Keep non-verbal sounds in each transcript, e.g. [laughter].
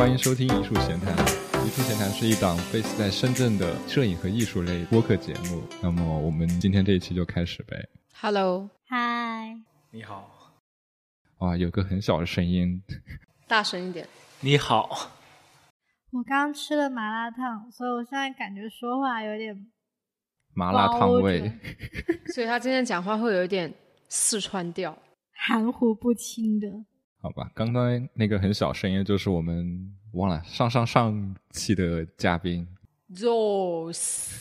欢迎收听艺术闲谈。艺术闲谈是一档 base 在深圳的摄影和艺术类播客节目。那么我们今天这一期就开始呗。Hello，嗨，你好，哇，有个很小的声音，大声一点。你好，我刚吃了麻辣烫，所以我现在感觉说话有点麻辣烫味。[laughs] 所以他今天讲话会有一点四川调。含糊不清的。好吧，刚刚那个很小声音就是我们忘了上上上期的嘉宾 Rose，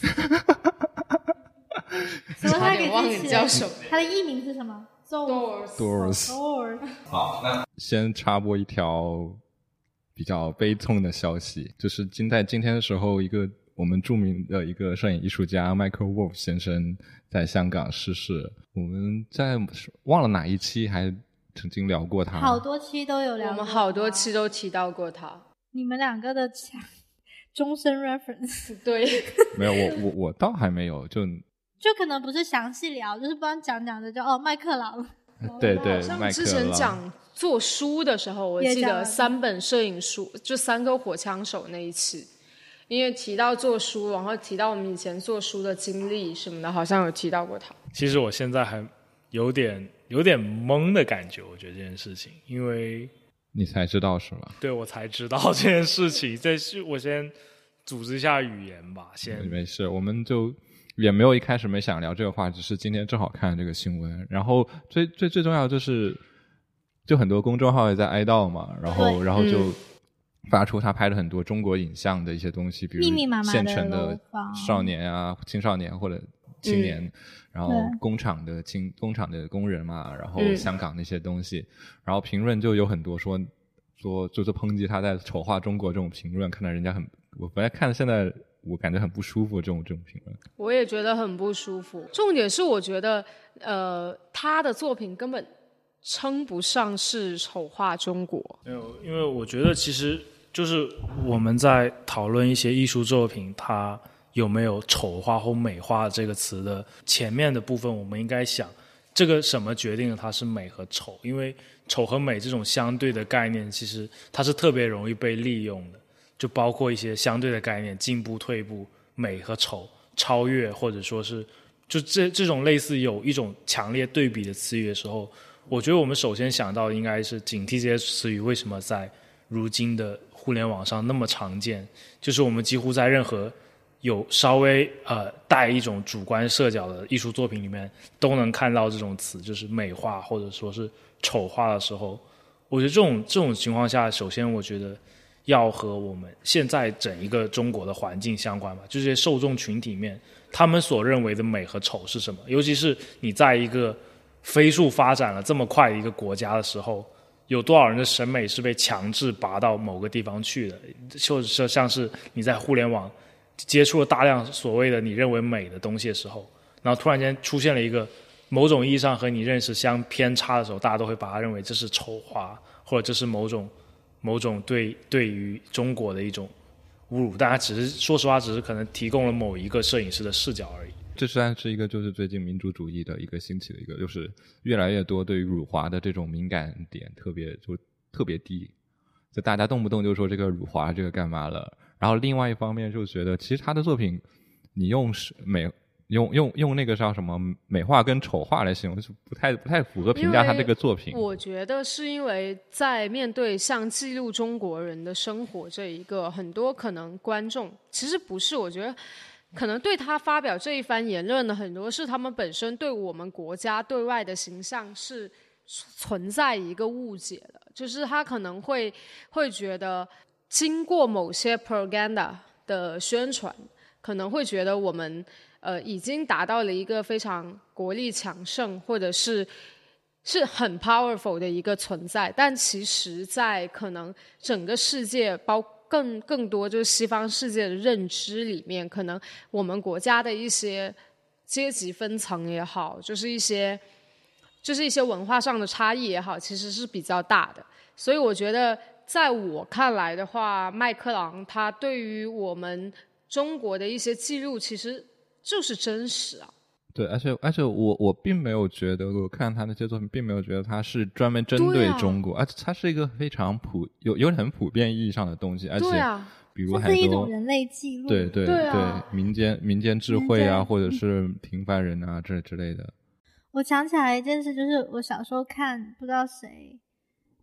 什 [laughs] 么？差他给点忘了自己起的你叫什么。他的艺名是什么 Doors Doors。Doors。先插播一条比较悲痛的消息，就是今在今天的时候，一个我们著名的一个摄影艺术家 Michael Wolf 先生在香港逝世。我们在忘了哪一期还曾经聊过他，好多期都有聊，我们好多期。都提到过他。你们两个的强终身 reference，对，[laughs] 没有我我我倒还没有，就就可能不是详细聊，就是不然讲讲的就哦麦克朗。[laughs] 对对麦克之前讲做书的时候，我记得三本摄影书，就三个火枪手那一期，因为提到做书，然后提到我们以前做书的经历什么的，好像有提到过他。其实我现在还有点有点懵的感觉，我觉得这件事情，因为你才知道是吗？对我才知道这件事情，这是我先组织一下语言吧，先。没事，我们就也没有一开始没想聊这个话，只是今天正好看了这个新闻，然后最最最重要就是，就很多公众号也在哀悼嘛，然后然后就嗯。发出他拍了很多中国影像的一些东西，比如密密麻麻的县城的少年啊、青少年或者青年，然后工厂的青工厂的工人嘛，然后嗯香港那些东西，然后评论就有很多说说就是抨击他在丑化中国这种评论，看到人家很，我本来看现在我感觉很不舒服这种这种评论。我也觉得很不舒服。重点是，我觉得，呃，他的作品根本称不上是丑化中国。没有，因为我觉得其实就是我们在讨论一些艺术作品，它有没有丑化或美化这个词的前面的部分，我们应该想这个什么决定了它是美和丑？因为丑和美这种相对的概念，其实它是特别容易被利用的，就包括一些相对的概念，进步、退步、美和丑、超越，或者说是就这这种类似有一种强烈对比的词语的时候，我觉得我们首先想到的应该是警惕这些词语为什么在如今的互联网上那么常见，就是我们几乎在任何有稍微呃带一种主观视角的艺术作品里面都能看到这种词，就是美化或者说是丑化的时候，我觉得这种这种情况下，首先我觉得要和我们现在整一个中国的环境相关吧，就这些受众群体面，他们所认为的美和丑是什么？尤其是你在一个飞速发展了这么快的一个国家的时候，有多少人的审美是被强制拔到某个地方去的？或者说像是你在互联网接触了大量所谓的你认为美的东西的时候，然后突然间出现了一个某种意义上和你认识相偏差的时候，大家都会把它认为这是丑化，或者这是某种某种对对于中国的一种侮辱。大家只是说实话，只是可能提供了某一个摄影师的视角而已。这算是一个就是最近民主主义的一个兴起的一个，就是越来越多对于辱华的这种敏感点特别就特别低，就大家动不动就说这个辱华这个干嘛了。然后另外一方面就觉得，其实他的作品你用是美用用用那个叫什么美化跟丑化来形容，是不太不太符合评价他这个作品。我觉得是因为在面对像记录中国人的生活这一个，很多可能观众其实不是，我觉得可能对他发表这一番言论的很多是他们本身对我们国家对外的形象是存在一个误解的，就是他可能会会觉得经过某些 propaganda 的宣传，可能会觉得我们呃已经达到了一个非常国力强盛，或者是是很 powerful 的一个存在，但其实，在可能整个世界包更更多就是西方世界的认知里面，可能我们国家的一些阶级分层也好，就是一些就是一些文化上的差异也好，其实是比较大的。所以我觉得，在我看来的话，麦克朗他对于我们中国的一些记录，其实就是真实啊。对，而且而且我我并没有觉得，我看他那些作品，并没有觉得他是专门针对中国，而且它是一个非常普有有很普遍意义上的东西，而且比如这是一很多种人类记录。对对对啊民间民间智慧啊，或者是平凡人啊这之类的。[laughs] 我想起来一件事，就是我小时候看，不知道谁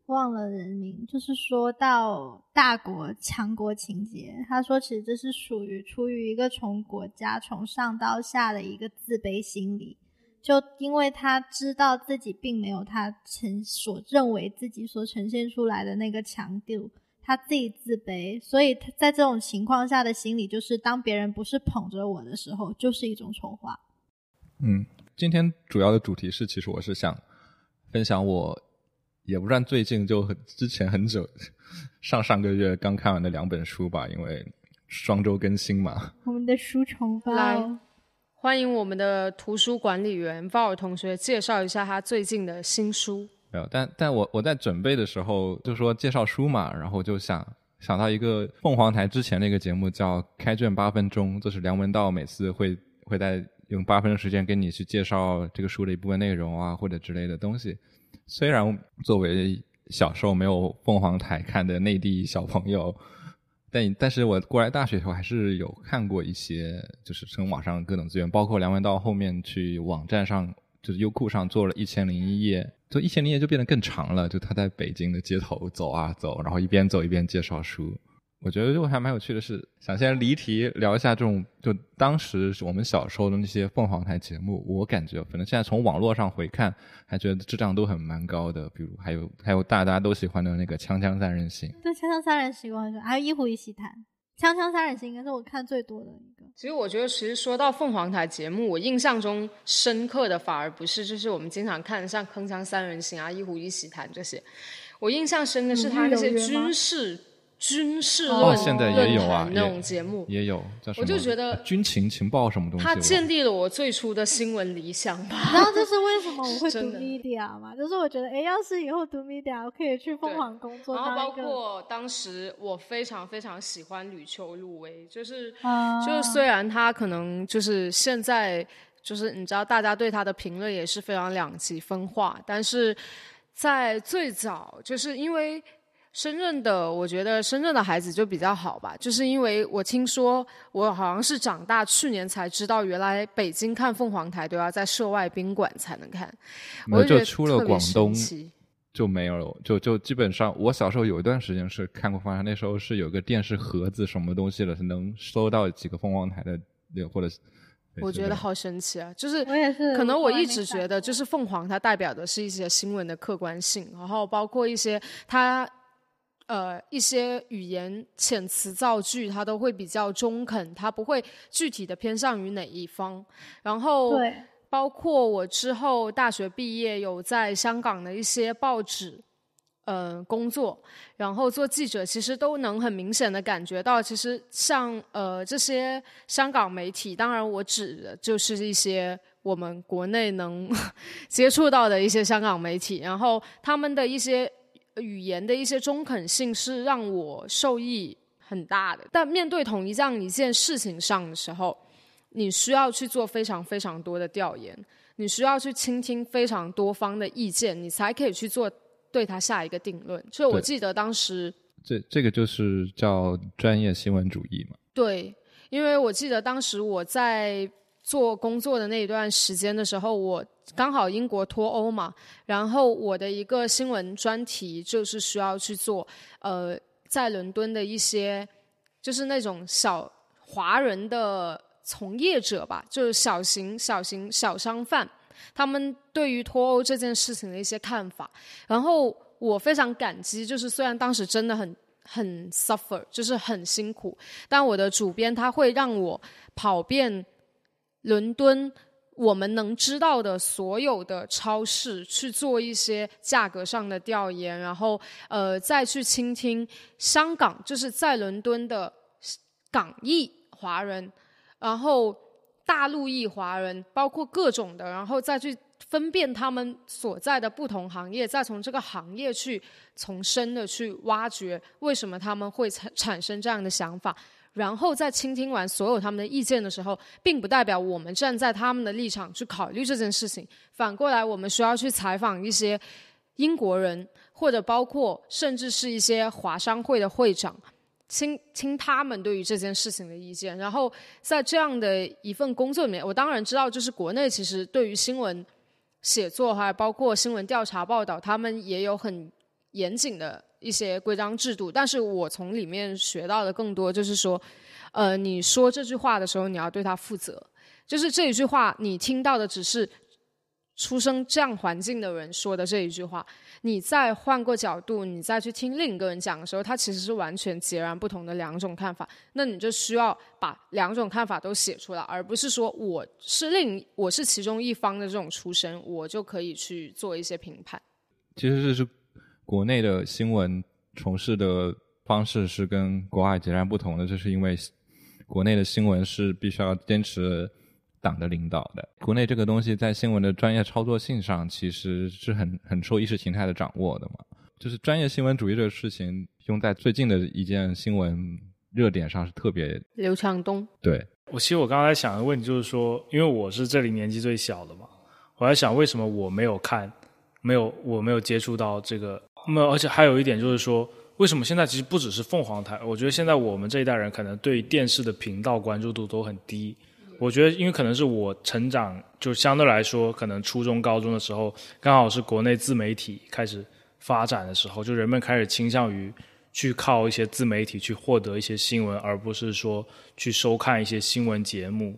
忘了人名，就是说到大国强国情节，他说其实这是属于出于一个从国家从上到下的一个自卑心理，就因为他知道自己并没有他呈所认为自己所呈现出来的那个强度。他自己自卑，所以他在这种情况下的心理就是，当别人不是捧着我的时候，就是一种丑化。嗯，今天主要的主题是，其实我是想分享我也不算最近，就很之前很久上上个月刚看完的两本书吧，因为双周更新嘛。我们的书虫包，来欢迎我们的图书管理员鲍尔同学介绍一下他最近的新书。没有，但但我我在准备的时候就说介绍书嘛，然后就想想到一个凤凰台之前的一个节目叫《开卷八分钟》，就是梁文道每次会会在用八分钟时间跟你去介绍这个书的一部分内容啊，或者之类的东西。虽然作为小时候没有凤凰台看的内地小朋友，但但是我过来大学以后还是有看过一些，就是从网上各种资源，包括梁文道后面去网站上，就是优酷上做了一千零一夜，就一千零一夜就变得更长了，就他在北京的街头走啊走，然后一边走一边介绍书。我觉得就还蛮有趣的是，想先离题聊一下这种，就当时我们小时候的那些凤凰台节目，我感觉反正现在从网络上回看，还觉得质量都很蛮高的。比如还有还有大家都喜欢的那个《锵锵三人行》，对《锵锵三人行》我很喜欢，还有《一壶一席谈》。《锵锵三人行》应该是我看最多的一个。其实我觉得，其实说到凤凰台节目，我印象中深刻的反而不是就是我们经常看的像《铿锵三人行》啊、《一壶一席谈》这些，我印象深的是他那些鲁豫有约吗军事论现在也论有啊那种节目。也有叫什么？我就觉得军情情报什么东西，它建立了我最初的新闻理想吧。你知道这是为什么我会读 [laughs] media 吗？就是我觉得，哎，要是以后读 media，我可以去凤凰工作然后包。括当时我非常非常喜欢吕秋露薇，就是啊就是虽然他可能就是现在就是你知道大家对他的评论也是非常两极分化，但是在最早就是因为深圳的，我觉得深圳的孩子就比较好吧，就是因为我听说我好像是长大去年才知道，原来北京看凤凰台都要在涉外宾馆才能看，我就出了广东就没有了，就就基本上，我小时候有一段时间是看过凤凰台，那时候是有个电视盒子什么东西的，是能收到几个凤凰台的，或者是我觉得好神奇啊！就是我也是可能我一直觉得，就是凤凰它代表的是一些新闻的客观性，然后包括一些它呃一些语言遣词造句，它都会比较中肯，它不会具体的偏向于哪一方。然后，包括我之后大学毕业有在香港的一些报纸。呃，工作，然后做记者，其实都能很明显的感觉到，其实像呃这些香港媒体，当然我指的就是一些我们国内能 [laughs] 接触到的一些香港媒体，然后他们的一些语言的一些中肯性是让我受益很大的。但面对同一这样一件事情上的时候，你需要去做非常非常多的调研，你需要去倾听非常多方的意见，你才可以去做对他下一个定论。所以我记得当时。这这个就是叫专业新闻主义嘛。对，因为我记得当时我在做工作的那一段时间的时候，我刚好英国脱欧嘛，然后我的一个新闻专题就是需要去做，呃，在伦敦的一些就是那种小华人的从业者吧，就是小型小型小商贩，他们对于脱欧这件事情的一些看法，然后我非常感激，就是虽然当时真的很很 suffer，就是很辛苦，但我的主编他会让我跑遍伦敦。我们能知道的所有的超市去做一些价格上的调研，然后呃再去倾听香港就是在伦敦的港裔华人，然后大陆裔华人，包括各种的，然后再去分辨他们所在的不同行业，再从这个行业去从深的去挖掘为什么他们会产产生这样的想法，然后在倾听完所有他们的意见的时候，并不代表我们站在他们的立场去考虑这件事情。反过来，我们需要去采访一些英国人，或者包括甚至是一些华商会的会长，听听他们对于这件事情的意见。然后在这样的一份工作里面，我当然知道，就是国内其实对于新闻写作还包括新闻调查报道，他们也有很严谨的。一些规章制度，但是我从里面学到的更多就是说，呃，你说这句话的时候，你要对他负责。就是这一句话，你听到的只是出生这样环境的人说的这一句话。你再换个角度，你再去听另一个人讲的时候，他其实是完全截然不同的两种看法。那你就需要把两种看法都写出来，而不是说我是另我是其中一方的这种出身，我就可以去做一些评判。其实这是。国内的新闻从事的方式是跟国外截然不同的，这是因为国内的新闻是必须要坚持党的领导的。国内这个东西在新闻的专业操作性上，其实是很很受意识形态的掌握的嘛。就是专业新闻主义这个事情，用在最近的一件新闻热点上是特别。刘强东。对，我其实我刚才想的问题就是说，因为我是这里年纪最小的嘛，我在想为什么我没有看，没有我没有接触到这个。那么，而且还有一点就是说，为什么现在其实不只是凤凰台？我觉得现在我们这一代人可能对电视的频道关注度都很低。我觉得，因为可能是我成长就相对来说，可能初中、高中的时候，刚好是国内自媒体开始发展的时候，就人们开始倾向于去靠一些自媒体去获得一些新闻，而不是说去收看一些新闻节目。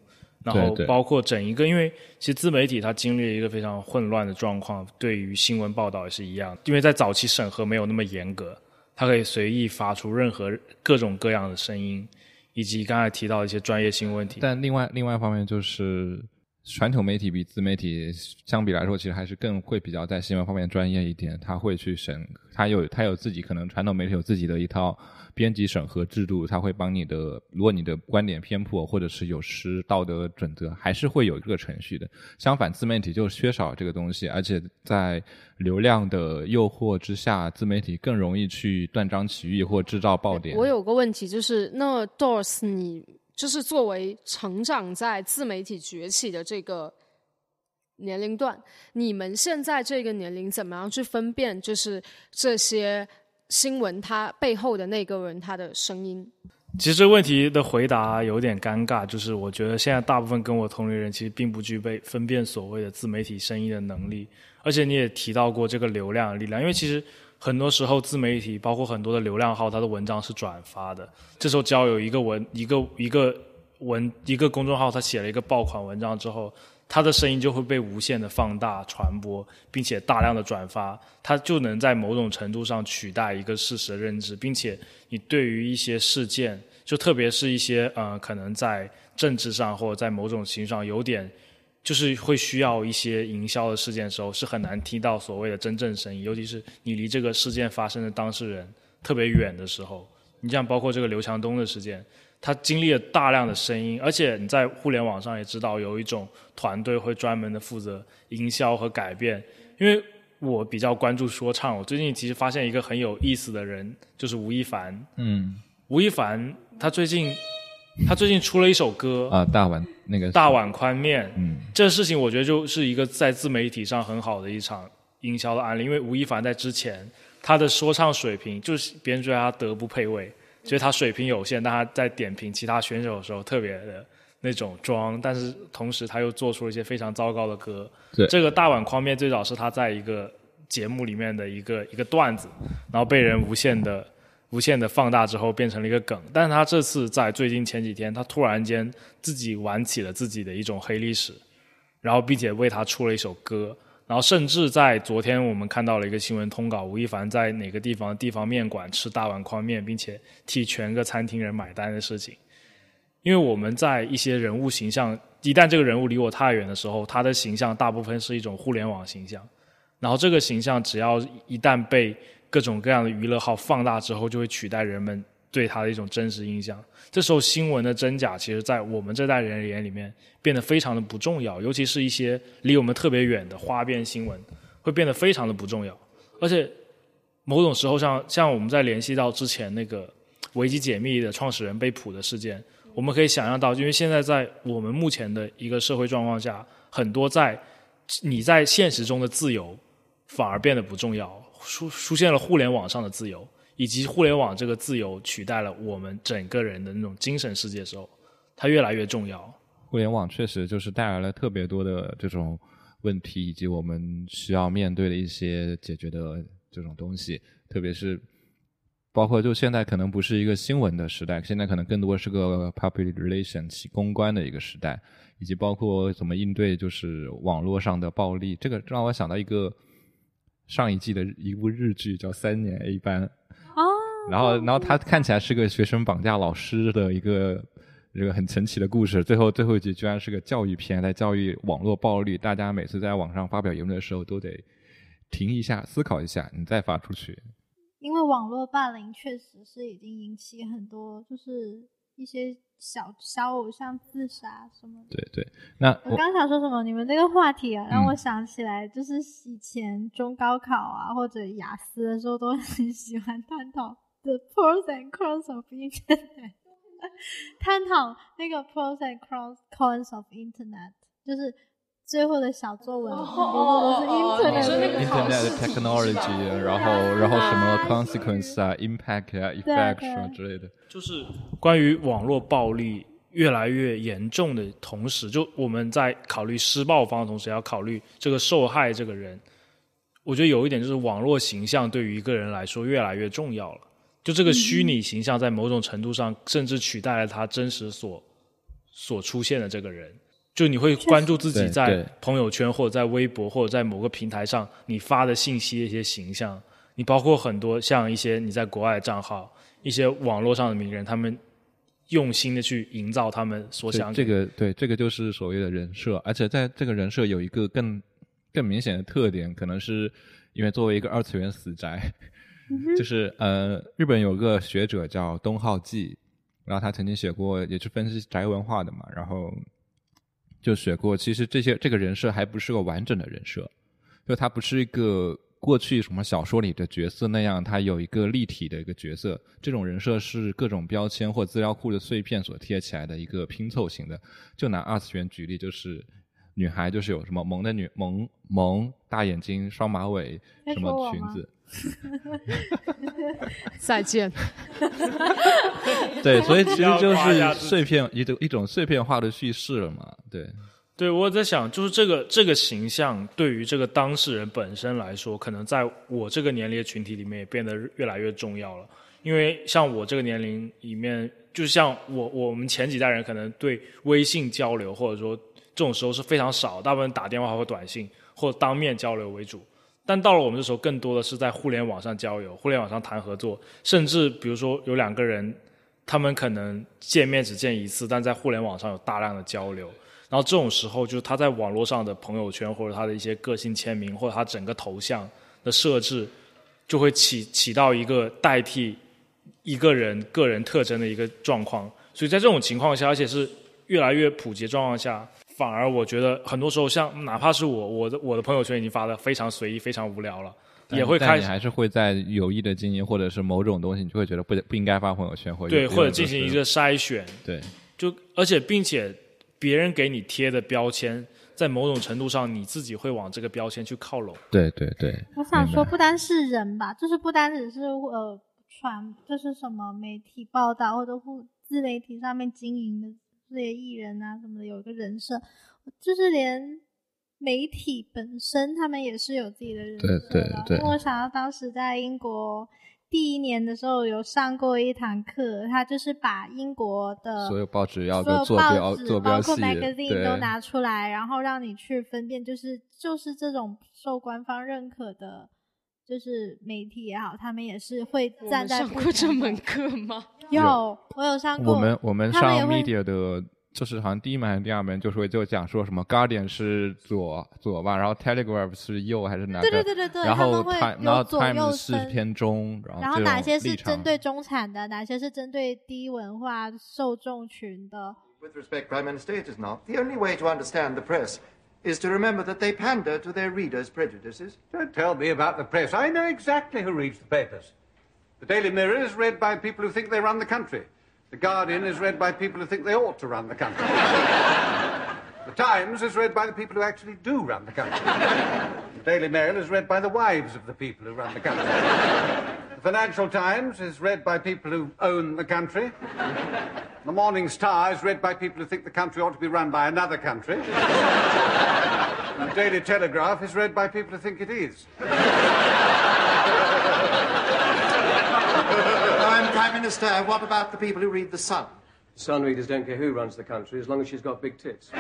然后包括整一个，因为其实自媒体它经历了一个非常混乱的状况，对于新闻报道也是一样。因为在早期审核没有那么严格，它可以随意发出任何各种各样的声音，以及刚才提到一些专业性问题。但另外另外一方面就是，传统媒体比自媒体相比来说，其实还是更会比较在新闻方面专业一点。他会去审，他有他有自己可能传统媒体有自己的一套。编辑审核制度，它会帮你的。如果你的观点偏颇，或者是有失道德准则，还是会有一个程序的。相反，自媒体就缺少这个东西，而且在流量的诱惑之下，自媒体更容易去断章取义或制造爆点。我有个问题，就是那 Doris，你就是作为成长在自媒体崛起的这个年龄段，你们现在这个年龄怎么样去分辨，就是这些？新闻它背后的那个人他的声音，其实问题的回答有点尴尬，就是我觉得现在大部分跟我同龄人其实并不具备分辨所谓的自媒体声音的能力，而且你也提到过这个流量的力量，因为其实很多时候自媒体包括很多的流量号，它的文章是转发的，这时候只要有一个文一个一个文一个公众号，他写了一个爆款文章之后。他的声音就会被无限的放大、传播，并且大量的转发，他就能在某种程度上取代一个事实的认知，并且你对于一些事件，就特别是一些呃可能在政治上或者在某种形上有点，就是会需要一些营销的事件的时候，是很难听到所谓的真正声音，尤其是你离这个事件发生的当事人特别远的时候，你像包括这个刘强东的事件。他经历了大量的声音，而且你在互联网上也知道有一种团队会专门的负责营销和改变。因为我比较关注说唱，我最近其实发现一个很有意思的人，就是吴亦凡。嗯，吴亦凡他最近他最近出了一首歌啊，大碗那个大碗宽面。嗯，这个事情我觉得就是一个在自媒体上很好的一场营销的案例，因为吴亦凡在之前他的说唱水平就是别人觉得他德不配位。觉得他水平有限，但他在点评其他选手的时候特别的那种装，但是同时他又做出了一些非常糟糕的歌。对，这个大碗宽面最早是他在一个节目里面的一个一个段子，然后被人无限的无限的放大之后变成了一个梗。但是他这次在最近前几天，他突然间自己玩起了自己的一种黑历史，然后并且为他出了一首歌。然后甚至在昨天，我们看到了一个新闻通稿，吴亦凡在哪个地方地方面馆吃大碗宽面，并且替全个餐厅人买单的事情。因为我们在一些人物形象，一旦这个人物离我太远的时候，他的形象大部分是一种互联网形象。然后这个形象只要一旦被各种各样的娱乐号放大之后，就会取代人们对他的一种真实印象。这时候新闻的真假，其实在我们这代人眼里面。变得非常的不重要，尤其是一些离我们特别远的花边新闻，会变得非常的不重要。而且某种时候，像像我们在联系到之前那个维基解密的创始人被捕的事件，我们可以想象到，因为现在在我们目前的一个社会状况下，很多在你在现实中的自由反而变得不重要，出出现了互联网上的自由，以及互联网这个自由取代了我们整个人的那种精神世界的时候，它越来越重要。互联网确实就是带来了特别多的这种问题，以及我们需要面对的一些解决的这种东西，特别是包括就现在可能不是一个新闻的时代，现在可能更多是个 public relations 公关的一个时代，以及包括怎么应对就是网络上的暴力，这个让我想到一个上一季的一部日剧叫《三年 A 班》，哦，然后然后他看起来是个学生绑架老师的一个。这个很神奇的故事，最后最后一集居然是个教育片，在教育网络暴力。大家每次在网上发表言论的时候，都得停一下，思考一下，你再发出去。因为网络霸凌确实是已经引起很多，就是一些小小偶像自杀什么。对对，那我刚想说什么？你们这个话题啊，让我想起来，就是以前中高考啊或者雅思的时候，都很喜欢探讨 the pros and cons of internet。[laughs] 探讨那个 pros and cons of internet，就是最后的小作文，都是 internet technology，然后然后什么 consequence 啊，impact 啊，effect 什么之类的。就是关于网络暴力越来越严重的同时，就我们在考虑施暴方的同时，要考虑这个受害这个人。我觉得有一点就是网络形象对于一个人来说越来越重要了。就这个虚拟形象，在某种程度上，甚至取代了他真实所所出现的这个人。就你会关注自己在朋友圈或者在微博或者在某个平台上你发的信息的一些形象。你包括很多像一些你在国外的账号，一些网络上的名人，他们用心的去营造他们所想。这个对，这个就是所谓的人设。而且在这个人设有一个更更明显的特点，可能是因为作为一个二次元死宅。[laughs] 就是呃，日本有个学者叫东浩纪，然后他曾经写过，也是分析宅文化的嘛，然后就写过，其实这些这个人设还不是个完整的人设，就他不是一个过去什么小说里的角色那样，他有一个立体的一个角色，这种人设是各种标签或资料库的碎片所贴起来的一个拼凑型的。就拿二次元举例，就是女孩就是有什么萌的女萌萌大眼睛双马尾什么裙子。[laughs] 再见。[laughs] 对，所以其实就是碎片一种一种碎片化的叙事了嘛。对，对我在想，就是这个这个形象对于这个当事人本身来说，可能在我这个年龄的群体里面也变得越来越重要了。因为像我这个年龄里面，就像我我们前几代人，可能对微信交流或者说这种时候是非常少，大部分打电话或短信或当面交流为主。但到了我们的时候，更多的是在互联网上交友，互联网上谈合作，甚至比如说有两个人，他们可能见面只见一次，但在互联网上有大量的交流。然后这种时候，就是他在网络上的朋友圈或者他的一些个性签名或者他整个头像的设置，就会起起到一个代替一个人个人特征的一个状况。所以在这种情况下，而且是越来越普及状况下。反而我觉得很多时候，像哪怕是我，我的我的朋友圈已经发的非常随意、非常无聊了，也会开始还是会在有意的经营，或者是某种东西，你就会觉得不不应该发朋友圈，或者对，或者进行一个筛选，对，就而且并且别人给你贴的标签，在某种程度上你自己会往这个标签去靠拢，对对对。我想说，不单是人吧，就是不单只是呃传，就是什么媒体报道或者互自媒体上面经营的。这些艺人啊什么的有一个人设，就是连媒体本身他们也是有自己的人设的。对对对。我想到当时在英国第一年的时候，有上过一堂课，他就是把英国的所有报纸要做标做标包括 magazine 都拿出来，然后让你去分辨，就是就是这种受官方认可的。就是媒体也好，他们也是会站在。上过这门课吗？[laughs] 有，我有上过。我们我们上 media 的，就是好像第一门还是第二门，就说就讲说什么 Guardian 是左左吧，然后 Telegraph 是右还是哪个？对对对对对。然后 Time 然后 Time 是偏中，然后哪些是针对中产的，哪些是针对低文化受众群的？With respect, Prime Minister, it is not the only way to understand the press. Is to remember that they pander to their readers' prejudices. Don't tell me about the press. I know exactly who reads the papers. The Daily Mirror is read by people who think they run the country. The Guardian is read by people who think they ought to run the country. [laughs] the Times is read by the people who actually do run the country. The Daily Mail is read by the wives of the people who run the country. The Financial Times is read by people who own the country. The Morning Star is read by people who think the country ought to be run by another country. [laughs] the Daily Telegraph is read by people who think it is. [laughs] Um, Prime Minister, what about the people who read The Sun? The Sun readers don't care who runs the country as long as she's got big tits.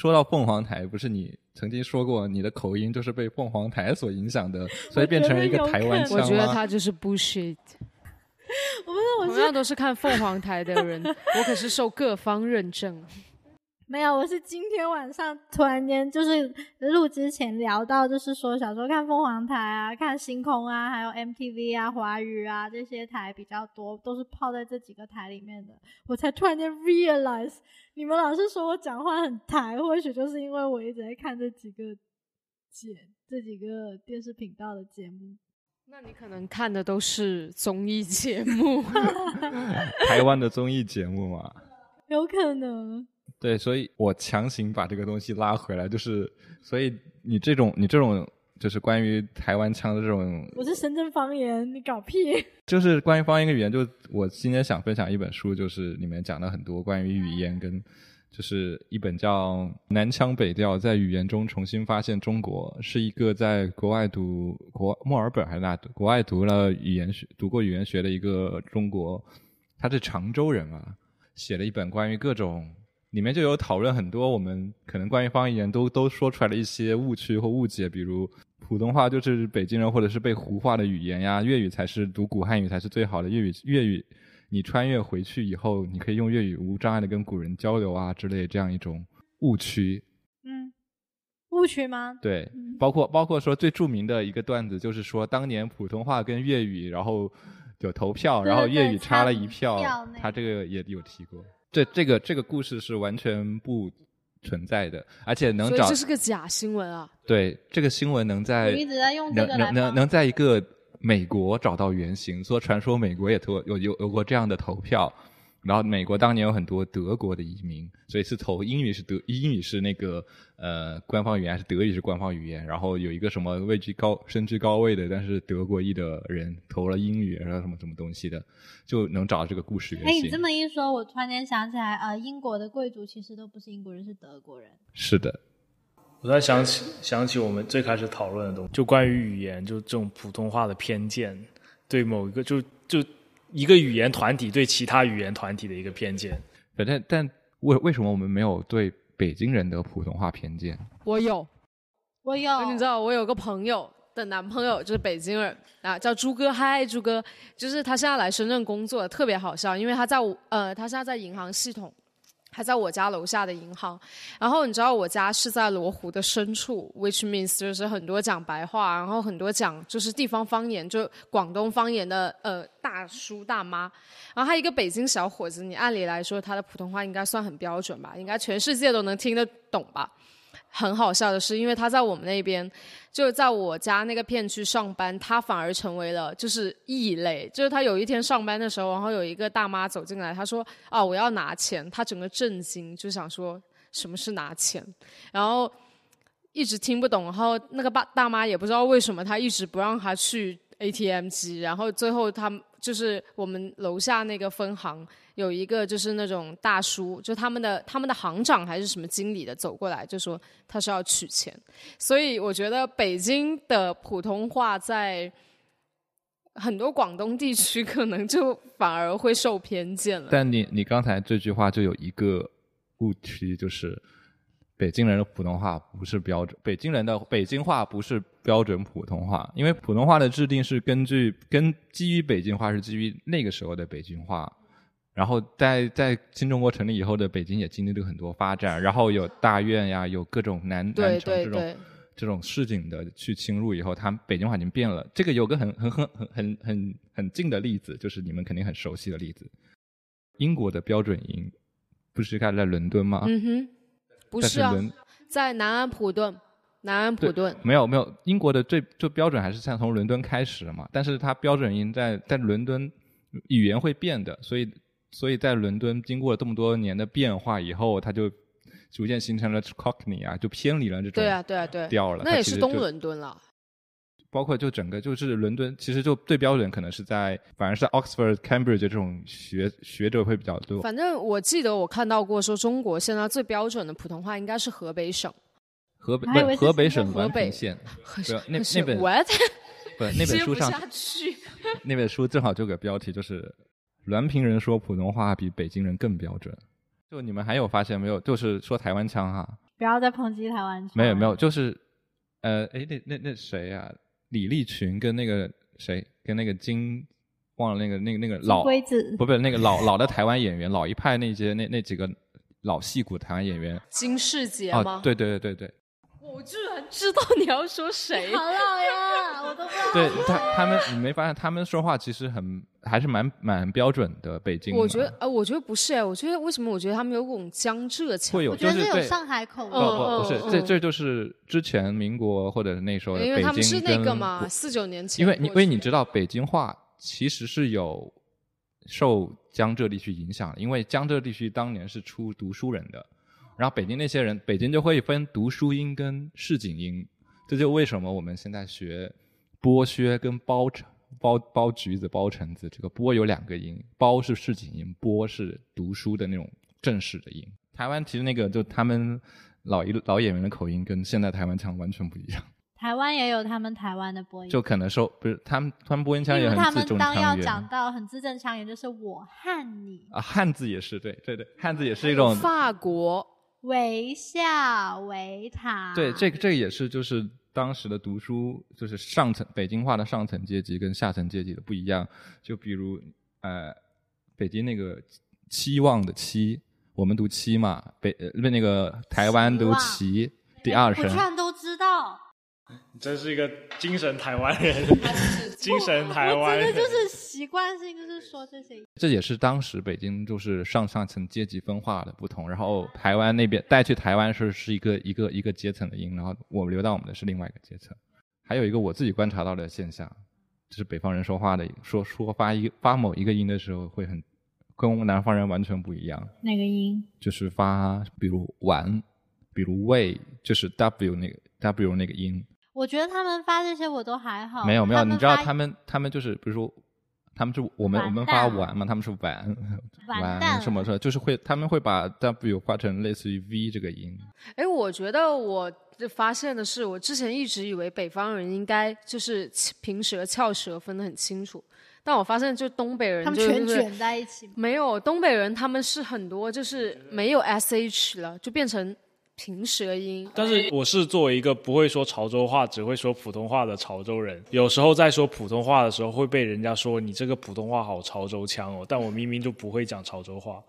说到凤凰台，不是你曾经说过你的口音就是被凤凰台所影响的，所以变成了一个台湾腔我觉得？他就是 bullshit。我不是，我是同样都是看凤凰台的人，我可是受各方认证。没有，我是今天晚上突然间就是录之前聊到，就是说小时候看凤凰台啊、看星空啊，还有 MTV 啊、华语啊这些台比较多，都是泡在这几个台里面的。我才突然间 realize，你们老是说我讲话很台，或许就是因为我一直在看这几个节、这几个电视频道的节目。那你可能看的都是综艺节目，[laughs] 台湾的综艺节目嘛。有可能，对，所以我强行把这个东西拉回来，就是，所以你这种你这种就是关于台湾腔的这种，我是深圳方言，你搞屁！就是关于方言跟语言，就我今天想分享一本书，就是里面讲了很多关于语言跟，就是一本叫《南腔北调：在语言中重新发现中国》，是一个在国外读国墨尔本还是哪读国外读了语言学读过语言学的一个中国，他是常州人嘛，写了一本关于各种。里面就有讨论很多我们可能关于方言都都说出来的一些误区或误解，比如普通话就是北京人或者是被胡化的语言呀，粤语才是读古汉语才是最好的，粤语粤语你穿越回去以后，你可以用粤语无障碍的跟古人交流啊之类这样一种误区。嗯，误区吗？对，包括包括说最著名的一个段子就是说，当年普通话跟粤语，然后有投票，然后粤语差了一票他这个也有提过。这这个这个故事是完全不存在的，而且能找这是个假新闻啊！对这个新闻能在我一直在用这能个能能能在一个美国找到原型，说传说美国也投有有有过这样的投票，然后美国当年有很多德国的移民，所以是投英语是德英语是那个呃官方语言，还是德语是官方语言，然后有一个什么位居高身居高位的，但是德国裔的人投了英语，然后什么什么东西的，就能找到这个故事原哎，你这么一说，我突然间想起来，呃，英国的贵族其实都不是英国人，是德国人。是的，我在想起想起我们最开始讨论的东西，就关于语言，就这种普通话的偏见，对某一个就就一个语言团体对其他语言团体的一个偏见。反正但为为什么我们没有对北京人的普通话偏见？我有，我有，你知道，我有个朋友的男朋友就是北京人啊，叫朱哥。嗨，朱哥，就是他现在来深圳工作，特别好笑，因为他在呃，他现在在银行系统。还在我家楼下的银行，然后你知道我家是在罗湖的深处，which means 就是很多讲白话，然后很多讲就是地方方言，就广东方言的呃大叔大妈，然后他一个北京小伙子，你按理来说他的普通话应该算很标准吧，应该全世界都能听得懂吧。很好笑的是，因为他在我们那边，就在我家那个片区上班，他反而成为了就是异类。就是他有一天上班的时候，然后有一个大妈走进来，他说：“啊，我要拿钱。”他整个震惊，就想说什么是拿钱，然后一直听不懂。然后那个爸大妈也不知道为什么，他一直不让他去 ATM 机。然后最后他就是我们楼下那个分行。有一个就是那种大叔，就他们的他们的行长还是什么经理的走过来，就说他是要取钱，所以我觉得北京的普通话在很多广东地区可能就反而会受偏见了。但你你刚才这句话就有一个误区，就是北京人的普通话不是标准，北京人的北京话不是标准普通话，因为普通话的制定是根据跟基于北京话是基于那个时候的北京话。然后在在新中国成立以后的北京也经历了很多发展，然后有大院呀，有各种南南城这种这种市井的去侵入以后，他们北京话已经变了。这个有个很很很很很很很近的例子，就是你们肯定很熟悉的例子，英国的标准音不是开在伦敦吗？嗯哼，不是啊，是在南安普顿，南安普顿，没有没有，英国的最最标准还是像从伦敦开始的嘛，但是它标准音在在伦敦语言会变的，所以所以在伦敦经过了这么多年的变化以后，它就逐渐形成了 Cockney 啊，就偏离了这种对啊对啊对，调了。那也是东伦敦了。包括就整个就是伦敦，其实就最标准可能是在反而是 Oxford、Cambridge 这种学学者会比较多。反正我记得我看到过说，中国现在最标准的普通话应该是河北省。河北河北省滦河北平县，那那本 what [laughs] 不那本书上。那本书正好就有个标题，就是滦平人说普通话比北京人更标准。就你们还有发现没有？就是说台湾腔哈，不要再抨击台湾腔。没有没有，就是呃，诶，那那那谁呀、李立群跟那个谁，跟那个金，忘了那个那个那个老龟子不不那个老老的台湾演员，老一派那些那那几个老戏骨台湾演员金世杰哦吗？，对对对对对我居然知道你要说谁。好老呀，[laughs] 我都不知道。对，他他们你没发现他们说话其实很还是蛮蛮标准的北京，我觉得呃，我觉得不是哎，我觉得为什么？我觉得他们有种江浙腔，会有我觉得就是有上海口音。不不不是，这这就是之前民国或者是那时候的北因为他们是那个嘛，国四九年前因。为你因为你知道北京话其实是有受江浙地区影响，因为江浙地区当年是出读书人的，然后北京那些人，北京就会分读书音跟市井音，这就为什么我们现在学剥削跟包橙包包橘子、包橙子，这个剥有两个音，包是市井音，剥是读书的那种正式的音。台湾其实那个就他们老一老演员的口音跟现在台湾腔完全不一样。台湾也有他们台湾的播音，就可能说不是他们他们播音腔也很字他们当正腔圆要讲到很字正腔圆，就是我和你。啊，汉字也是对对对，汉字也是一种法国微笑维塔。对这个这个也是就是当时的读书就是上层北京话的上层阶级跟下层阶级的不一样，就比如呃北京那个期望的期，我们读期嘛，北呃那个台湾读期第二我声居，然都知道，你真是一个精神台湾人，[laughs] 精神台湾人。我真的就是习惯性就是说这些。这也是当时北京就是上上层阶级分化的不同，然后台湾那边带去台湾是是一个一个一个阶层的音，然后我们留到我们的是另外一个阶层。还有一个我自己观察到的现象，就是北方人说话的说说发一发某一个音的时候会很跟我们南方人完全不一样，哪个音？就是发比如玩，比如喂，就是 W 那个 W 那个音，我觉得他们发这些我都还好。没有没有，你知道他们他们就是比如说。他们是我们我们发蛋完嘛，他们是玩玩 [laughs] 什么什么的，就是会他们会把 W 发成类似于 V 这个音。哎，我觉得我发现的是，我之前一直以为北方人应该就是平舌、翘舌分得很清楚，但我发现就东北人他们全卷在一起。没有东北人，他们是很多就是没有 sh 了，就变成平舌音。但是我是作为一个不会说潮州话，只会说普通话的潮州人，有时候在说普通话的时候会被人家说你这个普通话好潮州腔哦，但我明明就不会讲潮州话。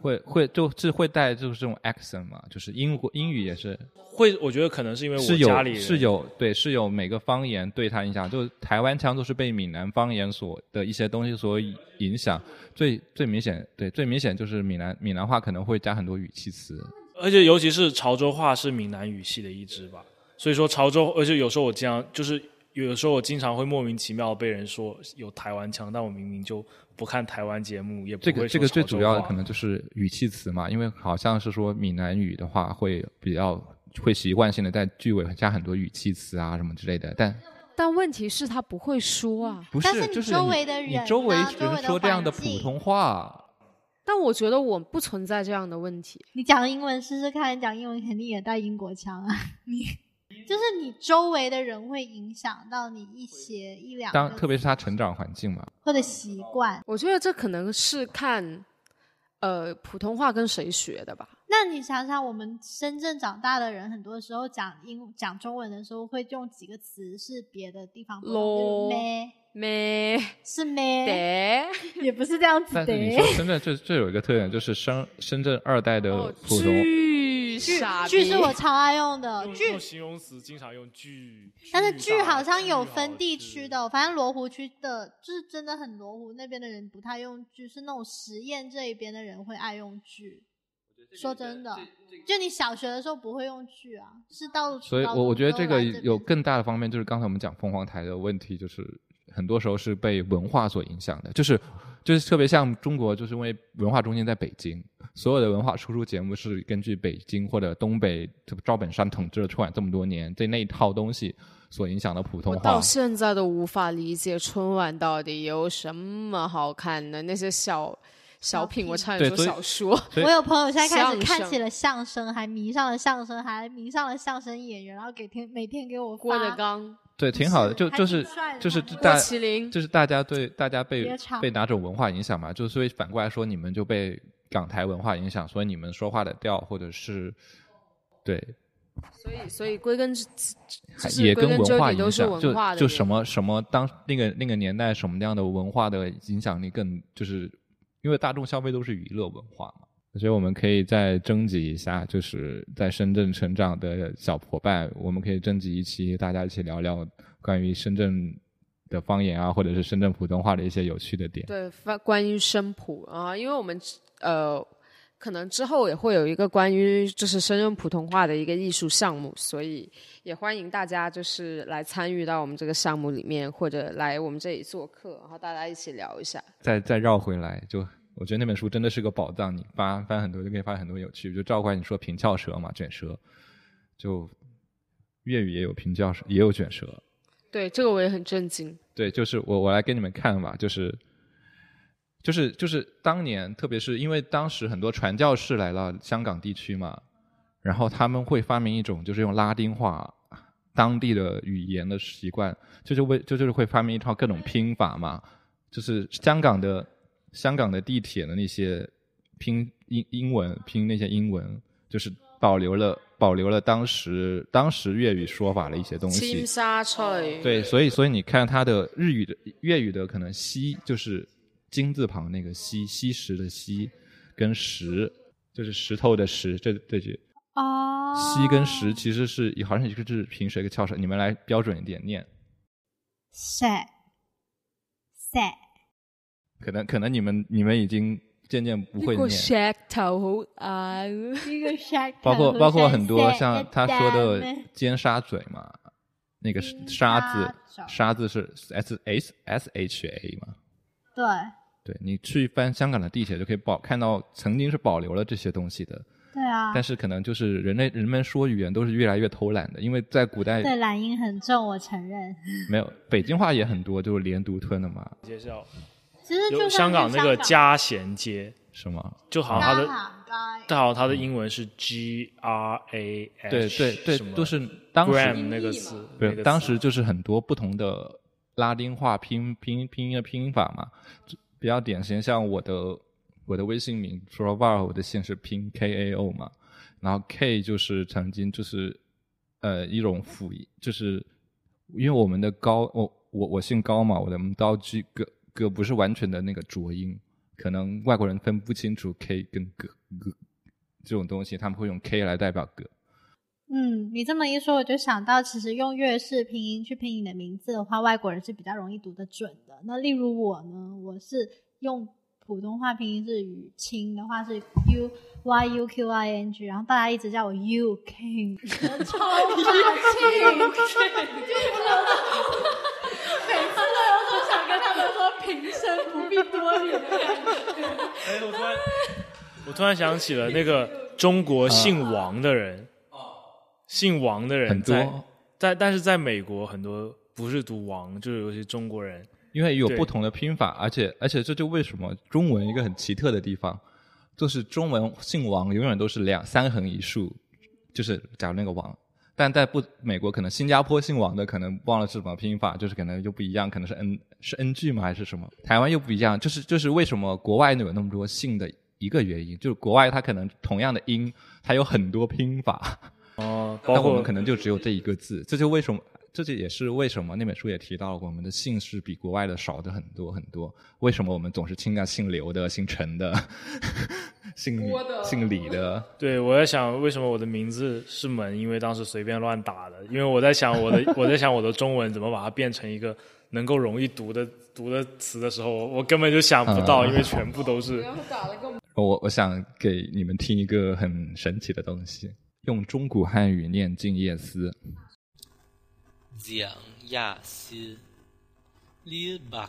会会就是会带就是这种 accent 嘛，就是英国英语也是。会，我觉得可能是因为我家里是有对是有每个方言对他影响，就是台湾腔都是被闽南方言所的一些东西所影响，最最明显对最明显就是闽南闽南话可能会加很多语气词，而且尤其是潮州话是闽南语系的一支吧，所以说潮州，而且有时候我经常就是有时候我经常会莫名其妙被人说有台湾腔，但我明明就不看台湾节目，也不这个这个最主要的可能就是语气词嘛，因为好像是说闽南语的话会比较会习惯性的在句尾加很多语气词啊什么之类的，但但问题是他不会说啊。不但是你就是周围的人你周围呢只是说这样的普通话。但我觉得我不存在这样的问题。你讲英文试试看，你讲英文肯定也带英国腔啊。你就是你周围的人会影响到你一些一两当特别是他成长环境嘛，或者习惯。我觉得这可能是看，呃，普通话跟谁学的吧。那你想想，我们深圳长大的人，很多时候讲英讲中文的时候，会用几个词是别的地方不咩没是咩，[laughs] 得也不是这样子的但是。你说深圳最最有一个特点，就是深深圳二代的哦，普通，巨句傻逼句是我超爱用的用句用，形容词经常用句，但是巨好像有分地区的，反正罗湖区的，就是真的很罗湖那边的人不太用句，是那种实验这一边的人会爱用句。说真的，就你小学的时候不会用剧啊，是到所以我我觉得这个有更大的方面，就是刚才我们讲凤凰台的问题，就是很多时候是被文化所影响的，就是就是特别像中国，就是因为文化中心在北京，所有的文化输出节目是根据北京或者东北赵本山统治了春晚这么多年，对那一套东西所影响的普通话我到。现在都无法理解春晚到底有什么好看的，那些小小品，我差点说小说。我有朋友现在开始看起了相声，还迷上了相声，还迷上了相声演员，然后给天每天给我发郭德纲、对，挺好的，就就是就是大麒麟，就是大家对大家被被哪种文化影响嘛，就所以反过来说，你们就被港台文化影响，所以你们说话的调或者是对，所以所以归根至还就是也跟文化影响，就就什么什么当那个那个年代什么样的文化的影响力更就是因为大众消费都是娱乐文化嘛。我觉得我们可以再征集一下，就是在深圳成长的小伙伴，我们可以征集一期，大家一起聊聊关于深圳的方言啊，或者是深圳普通话的一些有趣的点。对，关关于声谱啊，因为我们呃，可能之后也会有一个关于就是深圳普通话的一个艺术项目，所以也欢迎大家就是来参与到我们这个项目里面，或者来我们这里做客，然后大家一起聊一下。再再绕回来，就我觉得那本书真的是个宝藏，你翻翻很多就可以发现很多有趣。就照怪你说平翘舌嘛，卷舌，就粤语也有平翘舌，也有卷舌。对，这个我也很震惊。对，就是我我来给你们看吧，就是就是就是当年，特别是因为当时很多传教士来了香港地区嘛，然后他们会发明一种就是用拉丁话当地的语言的习惯，就是为就就是会发明一套各种拼法嘛，就是香港的香港的地铁的那些拼英英文拼那些英文，就是保留了保留了当时当时粤语说法的一些东西。金沙翠，对，所以所以你看它的日语的粤语的可能“西”就是金字旁那个“西”，西石的“西”，跟“石”就是石头的“石”，这这句。哦，“西”跟“石”其实是好像一个是平舌一个翘舌，你们来标准一点念，塞塞可能可能你们你们已经渐渐不会呢個念，包括包括很多像他说的尖沙嘴嘛，那个沙子沙咀沙字是 S S S H A 嘛。对，对你去翻香港的地铁就可以保看到曾经是保留了这些东西的，对啊，但是可能就是人类人们说语言都是越来越偷懒的，因为在古代对懒音很重，我承认。[laughs] 没有北京话也很多，就是连读吞的嘛，介绍其实就有香港那个嘉贤街，是吗？就好像它的，正好像它的英文是 G R A 对对对，都是当时 gram 那个词，对当时就是很多不同的拉丁话拼拼拼音的拼法嘛，比较典型，像我的我的微信名 f r o v a r 我的姓是拼 K A O 嘛，然后 K 就是曾经就是呃一种辅音，就是因为我们的高我我我姓高嘛，我的刀 G 哥哥不是完全的那个浊音，可能外国人分不清楚 K 跟哥哥这种东西，他们会用 K 来代表哥。嗯，你这么一说，我就想到，其实用粤式拼音去拼你的名字的话，外国人是比较容易读得准的。那例如我呢，我是用普通话拼音是雨清的话是 U Y U Q I N G，然后大家一直叫我 U King，[laughs] 超霸气。[laughs] 每次都有种想跟他们说平生不必多礼的感觉。哎，我突然，我突然想起了那个中国姓王的人，姓王的人很多。在，但是在美国很多不是读王，就是有些中国人，因为有不同的拼法，而且而且这就为什么中文一个很奇特的地方，就是中文姓王永远都是两三横一竖，就是假如那个王，但在不美国可能新加坡姓王的可能忘了是怎么拼法，就是可能又不一样，可能是 n 是 n g 吗还是什么？台湾又不一样，就是就是为什么国外有那么多姓的一个原因，就是国外它可能同样的音，它有很多拼法。哦，[laughs] 包括但我们可能就只有这一个字，这就为什么，这就也是为什么那本书也提到了我们的姓氏比国外的少的很多很多。为什么我们总是倾向姓刘的、姓陈的、[laughs] 姓姓李的？[laughs] 对，我在想为什么我的名字是门，因为当时随便乱打的。因为我在想我的，我在想我的中文怎么把它变成一个能够容易读的读的词的时候，我根本就想不到，因为全部都是。我我想给你们听一个很神奇的东西，用中古汉语念《静夜思》。静夜思，李白。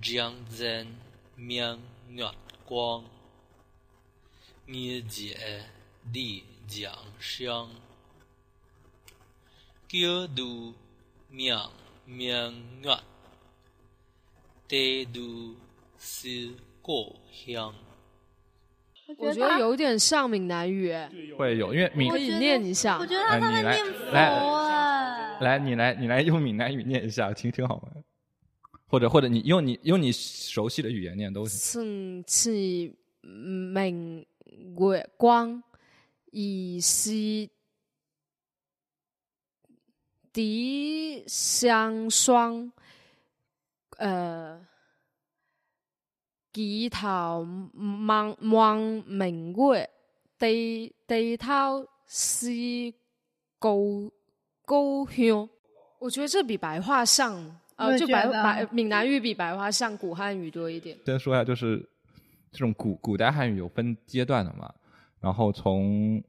江山明月光，日节丽江香。高度明明月，低度思故乡。我觉得有点像闽南语，哎，会有，因为闽可以念一下。我觉得他在念佛啊。来，你来，你来用闽南语念一下，听听好吗？或者或者你用你用你熟悉的语言念都行。升起明月光，疑是笛相双。呃，低头望望明月，低低头思故故乡。我觉得这比白话像。呃，就白白闽南语比白话像古汉语多一点。先说一下，就是这种古古代汉语有分阶段的嘛，然后从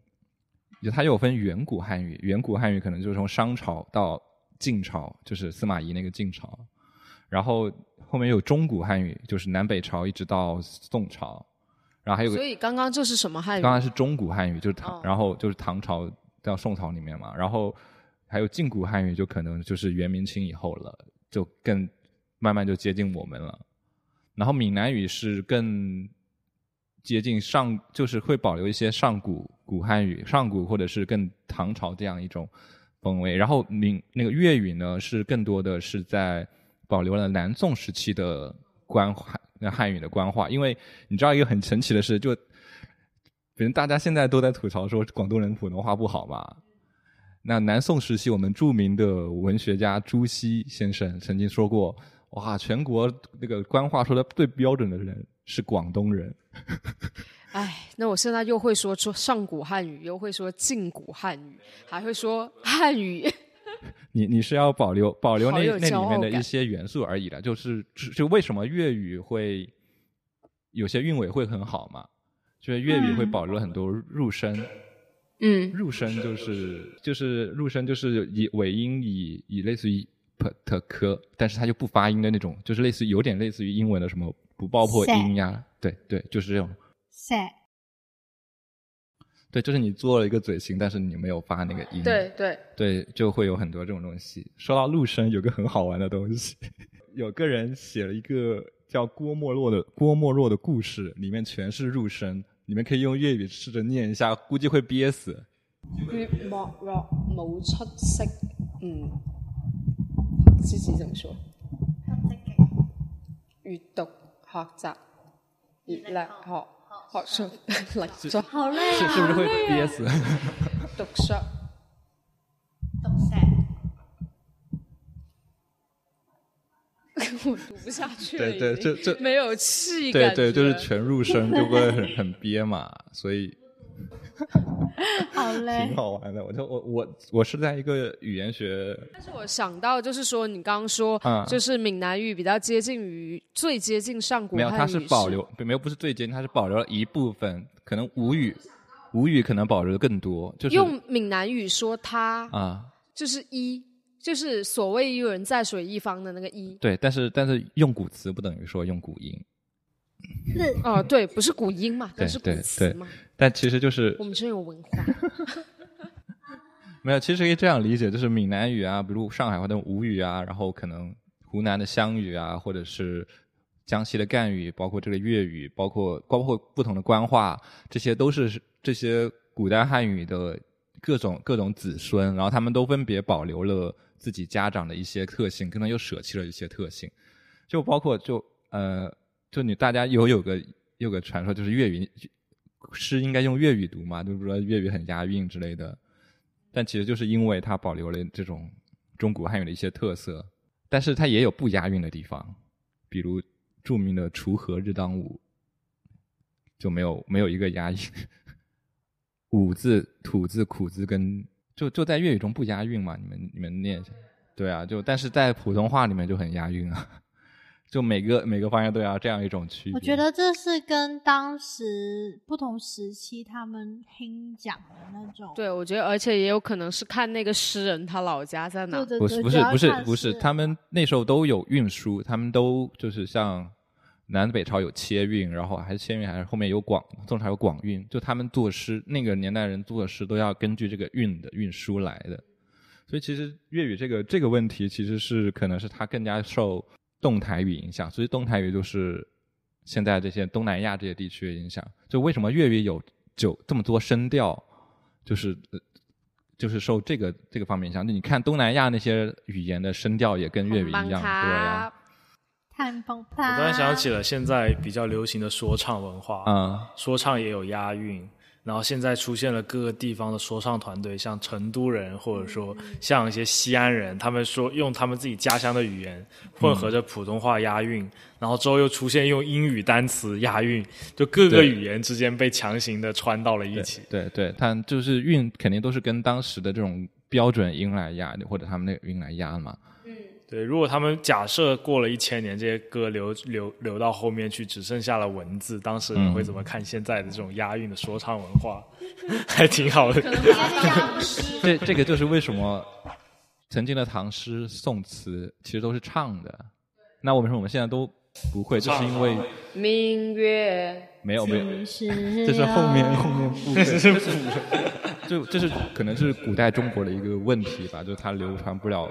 它有分远古汉语，远古汉语可能就是从商朝到晋朝，就是司马懿那个晋朝，然后后面有中古汉语，就是南北朝一直到宋朝，然后还有个。所以刚刚这是什么汉语？刚刚是中古汉语，就是唐，然后就是唐朝到宋朝里面嘛，然后还有近古汉语，就可能就是元明清以后了。就更慢慢就接近我们了，然后闽南语是更接近上，就是会保留一些上古古汉语、上古或者是更唐朝这样一种风味。然后闽那个粤语呢，是更多的是在保留了南宋时期的官汉汉语的官话。因为你知道一个很神奇的事，就比如大家现在都在吐槽说广东人普通话不好嘛。那南宋时期，我们著名的文学家朱熹先生曾经说过：“哇，全国那个官话说的最标准的人是广东人。”哎，那我现在又会说说上古汉语，又会说近古汉语，还会说汉语。[laughs] 你你是要保留保留那那里面的一些元素而已的，就是就为什么粤语会有些韵尾会很好嘛？就是粤语会保留很多入声。嗯，入声就是就是入声就是以尾音以以类似于 p t k，但是它就不发音的那种，就是类似有点类似于英文的什么不爆破音呀，对对，就是这种。对，就是你做了一个嘴型，但是你没有发那个音。对对对，就会有很多这种东西。说到入声，有个很好玩的东西，[laughs] 有个人写了一个叫郭沫若的郭沫若的故事，里面全是入声。你们可以用粤语试着念一下，估计会憋死。郭沫若冇出息，嗯，知字怎么说？阅读学习，热力学学术力作，好累啊！是不是会憋死？[laughs] 读书，读书。[laughs] 我读不下去了，对对，就就没有气感，对对，就是全入声，就会很很憋嘛，所以 [laughs] 好嘞，[laughs] 挺好玩的。我就我我我是在一个语言学，但是我想到就是说，你刚刚说，就是闽南语比较接近于最接近上古，没有，它是保留，没有不是最接近，它是保留了一部分，可能吴语，吴语可能保留的更多，就是用闽南语说它啊，就是一。就是所谓“一人在水一方”的那个“一”，对，但是但是用古词不等于说用古音，是哦，对，不是古音嘛，对是古词嘛，但其实就是我们真有文化，[laughs] 没有，其实可以这样理解，就是闽南语啊，比如上海话的吴语啊，然后可能湖南的湘语啊，或者是江西的赣语，包括这个粤语，包括包括不同的官话，这些都是这些古代汉语的各种各种子孙，然后他们都分别保留了。自己家长的一些特性，可能又舍弃了一些特性，就包括就呃，就你大家有有个有个传说，就是粤语诗应该用粤语读嘛，就是说粤语很押韵之类的，但其实就是因为它保留了这种中古汉语的一些特色，但是它也有不押韵的地方，比如著名的“锄禾日当午”就没有没有一个押韵，“ [laughs] 午”字、土字、苦字跟。就就在粤语中不押韵嘛？你们你们念一下，对啊，就但是在普通话里面就很押韵啊。就每个每个方向都要这样一种区别。我觉得这是跟当时不同时期他们听讲的那种，对，我觉得，而且也有可能是看那个诗人他老家在哪。对对对，不是不是不是不是，他们那时候都有运输，他们都就是像南北朝有切运，然后还是切运，还是后面有广宋朝有广运，就他们作诗那个年代人作诗都要根据这个运的运输来的，所以其实粤语这个这个问题其实是可能是它更加受动态语影响，所以动态语就是现在这些东南亚这些地区的影响。就为什么粤语有九这么多声调，就是呃就是受这个这个方面影响。就你看东南亚那些语言的声调也跟粤语一样，对呀、看崩我。突然想起了现在比较流行的说唱文化，嗯，说唱也有押韵，然后现在出现了各个地方的说唱团队，像成都人或者说像一些西安人，他们说用他们自己家乡的语言混合着普通话押韵，然后之后又出现用英语单词押韵，就各个语言之间被强行的穿到了一起。对对，它就是韵肯定都是跟当时的这种标准音来压，或者他们那个韵来压的嘛。对，如果他们假设过了一千年，这些歌留留留到后面去，只剩下了文字，当时人会怎么看现在的这种押韵的说唱文化？[laughs] 还挺好的。[laughs] 这这个就是为什么曾经的唐诗宋词其实都是唱的，那为什么我们现在都不会？就是因为明月没有没有，[laughs] 这是后面后面部分，这是就这是可能是古代中国的一个问题吧，就是它流传不了，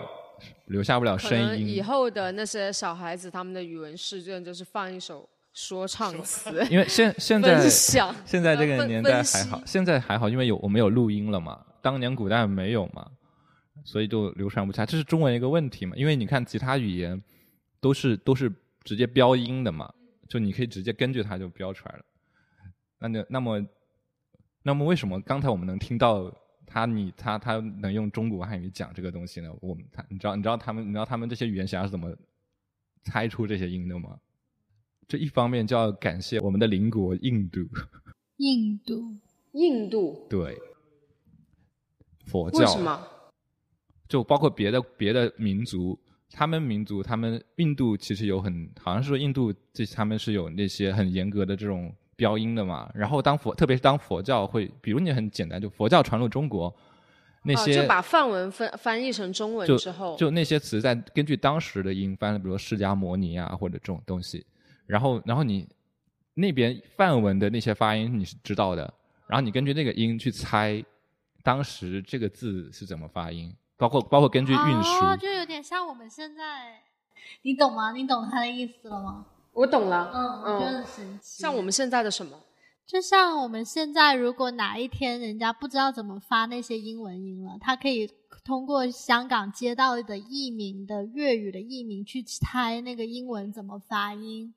留下不了声音。以后的那些小孩子，他们的语文试卷就是放一首说唱词，[laughs] 因为现现在 [laughs] 现在这个年代还好，现在还好，因为有我们有录音了嘛，当年古代没有嘛，所以就流传不下。这是中文一个问题嘛，因为你看其他语言都是都是直接标音的嘛，就你可以直接根据它就标出来了。那就那么那么为什么刚才我们能听到他你他他能用中国汉语讲这个东西呢？我们他你知道你知道他们你知道他们这些语言学家是怎么猜出这些音的吗？这一方面就要感谢我们的邻国印度，印度，印度对佛教，为什么？就包括别的别的民族，他们民族他们印度其实有很好像是说印度这他们是有那些很严格的这种标音的嘛。然后当佛特别是当佛教会，比如你很简单，就佛教传入中国，那哦，些、就把梵文翻翻译成中文就之后，就那些词在根据当时的音翻，比如释迦摩尼啊或者这种东西，然后然后你那边梵文的那些发音你是知道的，然后你根据那个音去猜当时这个字是怎么发音，包括包括根据韵书，哦，就有点像我们现在，你懂吗？你懂他的意思了吗？我懂了。嗯，我觉得很神奇。像我们现在的什么？就像我们现在，如果哪一天人家不知道怎么发那些英文音了，他可以通过香港街道的译名的粤语的译名去猜那个英文怎么发音。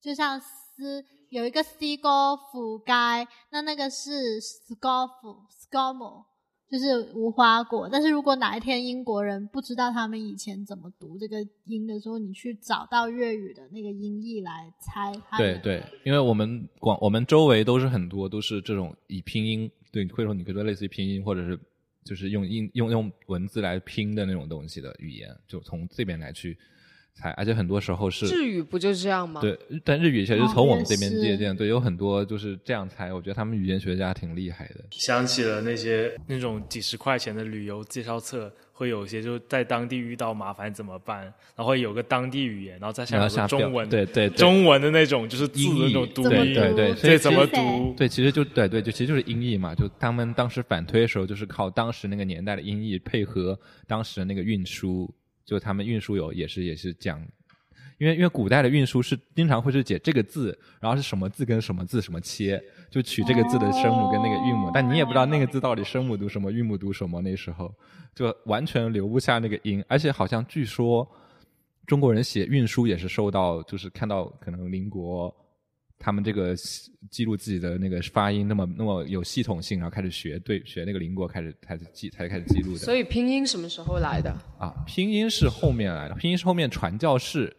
就像斯有一个 C 高府街，那那个是 scoff scomo，就是无花果。但是如果哪一天英国人不知道他们以前怎么读这个音的时候，你去找到粤语的那个音译来猜它对对，因为我们广我们周围都是很多都是这种以拼音，对，或者说你可以说类似于拼音，或者是就是用音用用文字来拼的那种东西的语言，就从这边来去猜，而且很多时候是日语不就是这样吗？对，但日语其实哦从我们这边借鉴，对，有很多就是这样猜，我觉得他们语言学家挺厉害的。想起了那些那种几十块钱的旅游介绍册，会有一些就在当地遇到麻烦怎么办，然后有个当地语言，然后再下面然后下中文，对对对中文的那种就是字音译的那种读音，对对，所以怎么读？对，其实就对对，就其实就是音译嘛，就他们当时反推的时候，就是靠当时那个年代的音译配合当时的那个运输，就他们运输有也是也是讲，因为因为古代的运输是经常会是解这个字，然后是什么字跟什么字什么切，就取这个字的声母跟那个韵母，但你也不知道那个字到底声母读什么，韵母读什么，那时候就完全留不下那个音，而且好像据说中国人写运输也是受到，就是看到可能邻国他们这个记录自己的那个发音那么那么有系统性，然后开始学对学那个邻国开始开始记才开始记录的。所以拼音什么时候来的？啊，拼音是后面来的，拼音是后面传教士，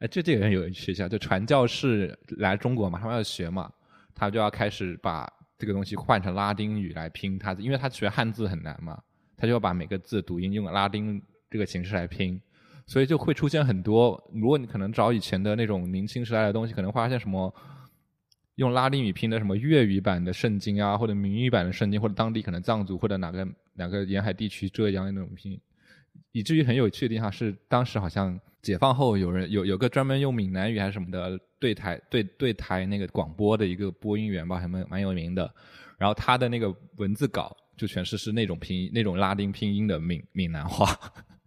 哎，这这个人有学校，就传教士来中国嘛，他们要学嘛，他就要开始把这个东西换成拉丁语来拼他，因为他学汉字很难嘛，他就要把每个字读音用拉丁这个形式来拼，所以就会出现很多。如果你可能找以前的那种明清时代的东西，可能会发现什么用拉丁语拼的什么粤语版的圣经啊，或者闽语版的圣经，或者当地可能藏族或者哪个哪个沿海地区浙江的那种拼，以至于很有趣的地方是，当时好像解放后有人有有个专门用闽南语还是什么的对台对对台那个广播的一个播音员吧，还蛮蛮有名的。然后他的那个文字稿就全是是那种拼音那种拉丁拼音的闽闽南话，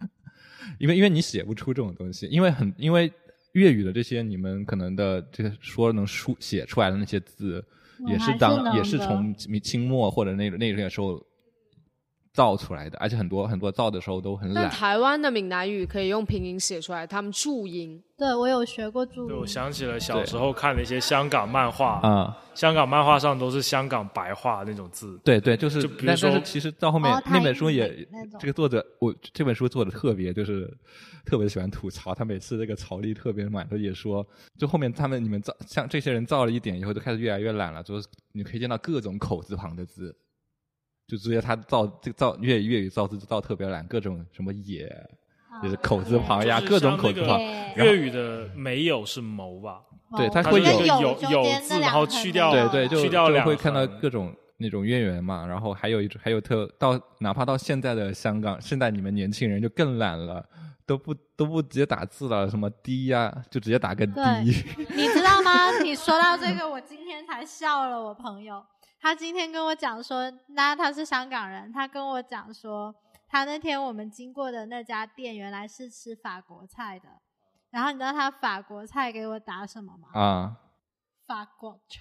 [laughs] 因为因为你写不出这种东西，因为很因为粤语的这些你们可能的这个说能书写出来的那些字，也是当也是从清清末或者那那个时候造出来的，而且很多很多造的时候都很但懒。台湾的闽南语可以用拼音写出来，他们注音。对我有学过注音对，我，想起了小时候看的一些香港漫画，啊、香港漫画上都是香港白话那种字。对对，就是，就比如但但是说其实到后面、哦那本书也，这个作者我这本书做的特别就是特别喜欢吐槽，他每次这个槽力特别满，他也说，就后面他们你们造像这些人造了一点以后，就开始越来越懒了，就是你可以见到各种口字旁的字，就直接他造这个造粤语粤语造字就造特别懒，各种什么也就是口字旁呀，各种口字旁，粤语的没有是谋吧？对哦它会有有有字然后去掉对对，就去掉两就会看到各种那种渊源嘛，然后还有一种还有特到哪怕到现在的香港，现在你们年轻人就更懒了，都不都不直接打字了，什么滴呀、就直接打个滴。你知道吗？你说到这个，我今天才笑了。我朋友，他今天跟我讲说，那他是香港人，他跟我讲说，他那天我们经过的那家店原来是吃法国菜的。然后你知道他法国菜给我打什么吗？啊，法国菜。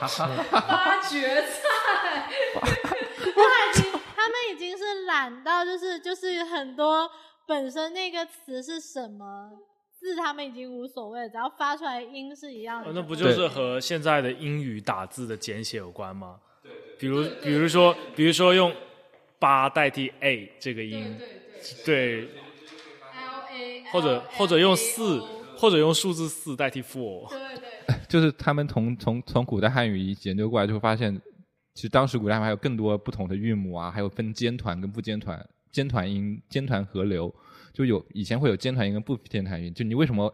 [laughs] 发掘菜，[laughs] 他已经，他们已经是懒到，就是就是很多本身那个词是什么字，他们已经无所谓了，只要发出来音是一样的。那不就是和现在的英语打字的简写有关吗？对，比如比如说比如说用八代替 a 这个音，对，或者或者用四，或者用数字四代替 four 对对。[laughs] 就是他们从从从古代汉语研究过来，就会发现，其实当时古代还有更多不同的韵母啊，还有分尖团跟不尖团、尖团音、尖团合流，就有以前会有尖团音跟不尖团音。就你为什么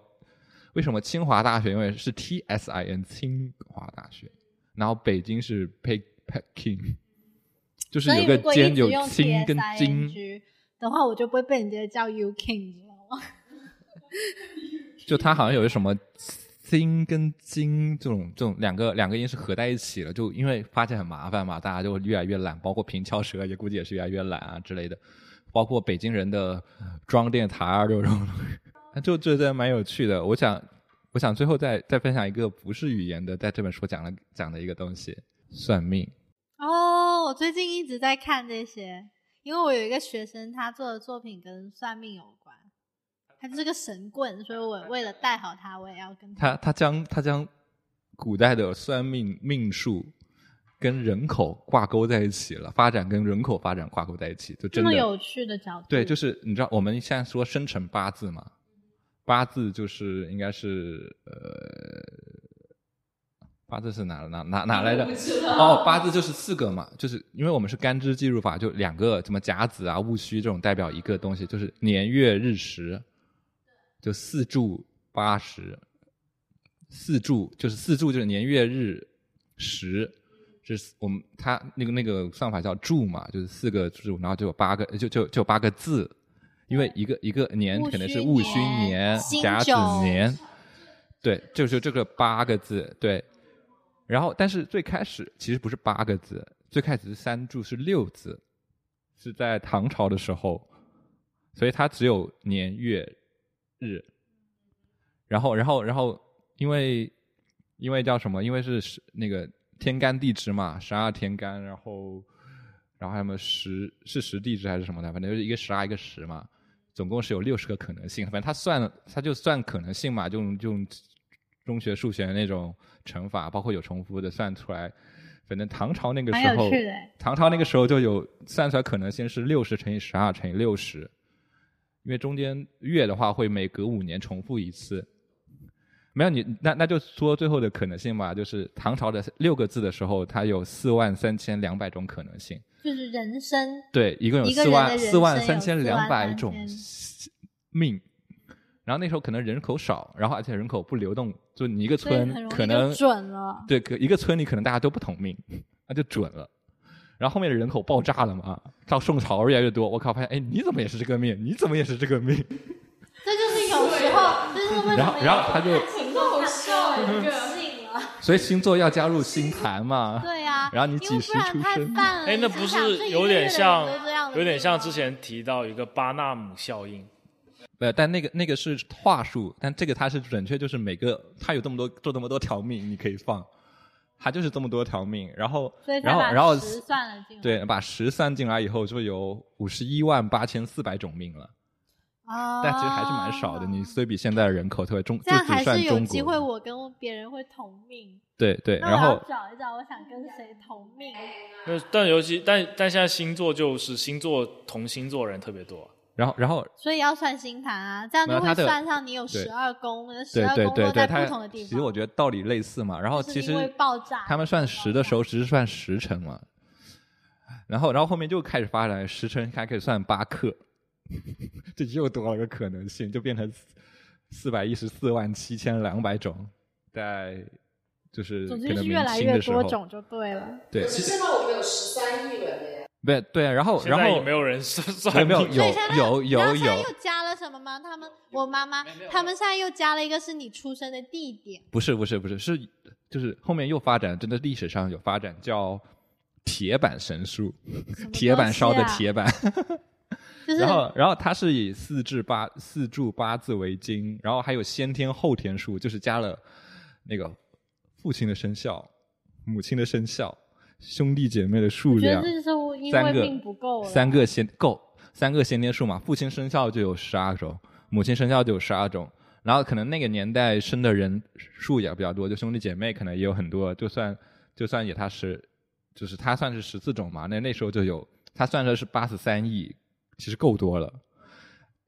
为什么清华大学因为是 T S I N 清华大学，然后北京是 Pe Peking，就是有个尖有清跟金，的话，我就不会被人家叫 U King，你知道吗？[laughs] 就它好像有个什么金跟金这种这种两个两个音是合在一起了，就因为发现很麻烦嘛，大家就越来越懒，包括平翘舌也估计也是越来越懒啊之类的，包括北京人的装电台啊这种，[laughs] 就觉得蛮有趣的。我想我想最后再再分享一个不是语言的，在这本书讲了讲的一个东西，算命。哦，我最近一直在看这些，因为我有一个学生，他做的作品跟算命有关，他就是个神棍，所以我 [laughs] 为了带好他，我也要跟他他将他将古代的算命命术跟人口挂钩在一起了，发展跟人口发展挂钩在一起，就真的这么有趣的角度。对，就是你知道我们现在说生辰八字嘛，八字就是应该是呃，八字是哪哪哪哪来的？哦，八字就是四个嘛，就是因为我们是干支计数法，就两个什么甲子啊、戊戌这种代表一个东西，就是年月日时，就四柱八十，四柱就是四柱就是年月日时。就是我们它那个那个算法叫柱嘛，就是四个柱，然后就有八个，就就就有八个字，因为一个一个年戊可能是戊戌年甲子年，对，就是这个八个字，对。然后，但是最开始其实不是八个字，最开始是三柱是六字，是在唐朝的时候，所以它只有年月日。然后，然后，然后，因为因为叫什么？因为是是那个天干地支嘛，十二天干，然后然后还有什么十是十地支还是什么的，反正就是一个十二一个十嘛，总共是有六十个可能性。反正他算他就算可能性嘛，就用就用中学数学的那种乘法，包括有重复的算出来。反正唐朝那个时候唐朝那个时候就有算出来可能性是六十乘以十二乘以六十，因为中间月的话会每隔五年重复一次。没有你，那那就说最后的可能性吧，就是唐朝的六个字的时候，它有四万三千两百种可能性。就是人生对，一共有四万四万三千两百43,000种命。然后那时候可能人口少，然后而且人口不流动，就你一个村可能准了。对，可一个村里可能大家都不同命，那就准了。然后后面的人口爆炸了嘛，到宋朝越来越多，我靠，发现哎，你怎么也是这个命？你怎么也是这个命？这就是有时候，这就是为什然后然后他就 [laughs] 所以星座要加入星盘嘛。对呀、然后你几时出生。哎，那不是有点像有点像之前提到一个巴纳姆效应？呃，但那个那个是话术，但这个它是准确，就是每个它有这么多做这么多条命，你可以放，它就是这么多条命，然后所以才把然后然后十算了进来。对把十算进来以后，就有五十一万八千四百种命了，哦，但其实还是蛮少的。你虽比现在的人口特别中，这样就只算还是有，机会，我跟别人会同命。对对，然后找一找，我想跟谁同命。那但尤其但但现在星座就是星座同星座人特别多，然后然后所以要算星盘啊，这样就会算上你有十二宫，十对对二宫对对，它落在不同的地方。其实我觉得道理类似嘛。然后其实他们算十的时候只是算时辰嘛，然后然后后面就开始发展时辰还可以算八克，[laughs] 这又多了个可能性，就变成四百一十四万七千两百种，在就是总之是越来越多种就对了。对，现在我们有十三亿人了耶。对对，然后然后也没有人算没有没有算命有有有有又加了什么吗？他们我妈妈他们现在又加了一个是你出生的地点，不是不是不是是就是后面又发展，真的历史上有发展叫铁板神术，铁板烧的铁板。就是然后，然后它是以四至八四柱八字为经，然后还有先天后天数，就是加了那个父亲的生肖、母亲的生肖、兄弟姐妹的数量我觉得，这是因为三个命不够了。三个先够三个先天数嘛，父亲生肖就有十二种，母亲生肖就有十二种，然后可能那个年代生的人数也比较多，就兄弟姐妹可能也有很多，就算就算也他是就是他算是十四种嘛，那那时候就有他算的是八十三亿，其实够多了。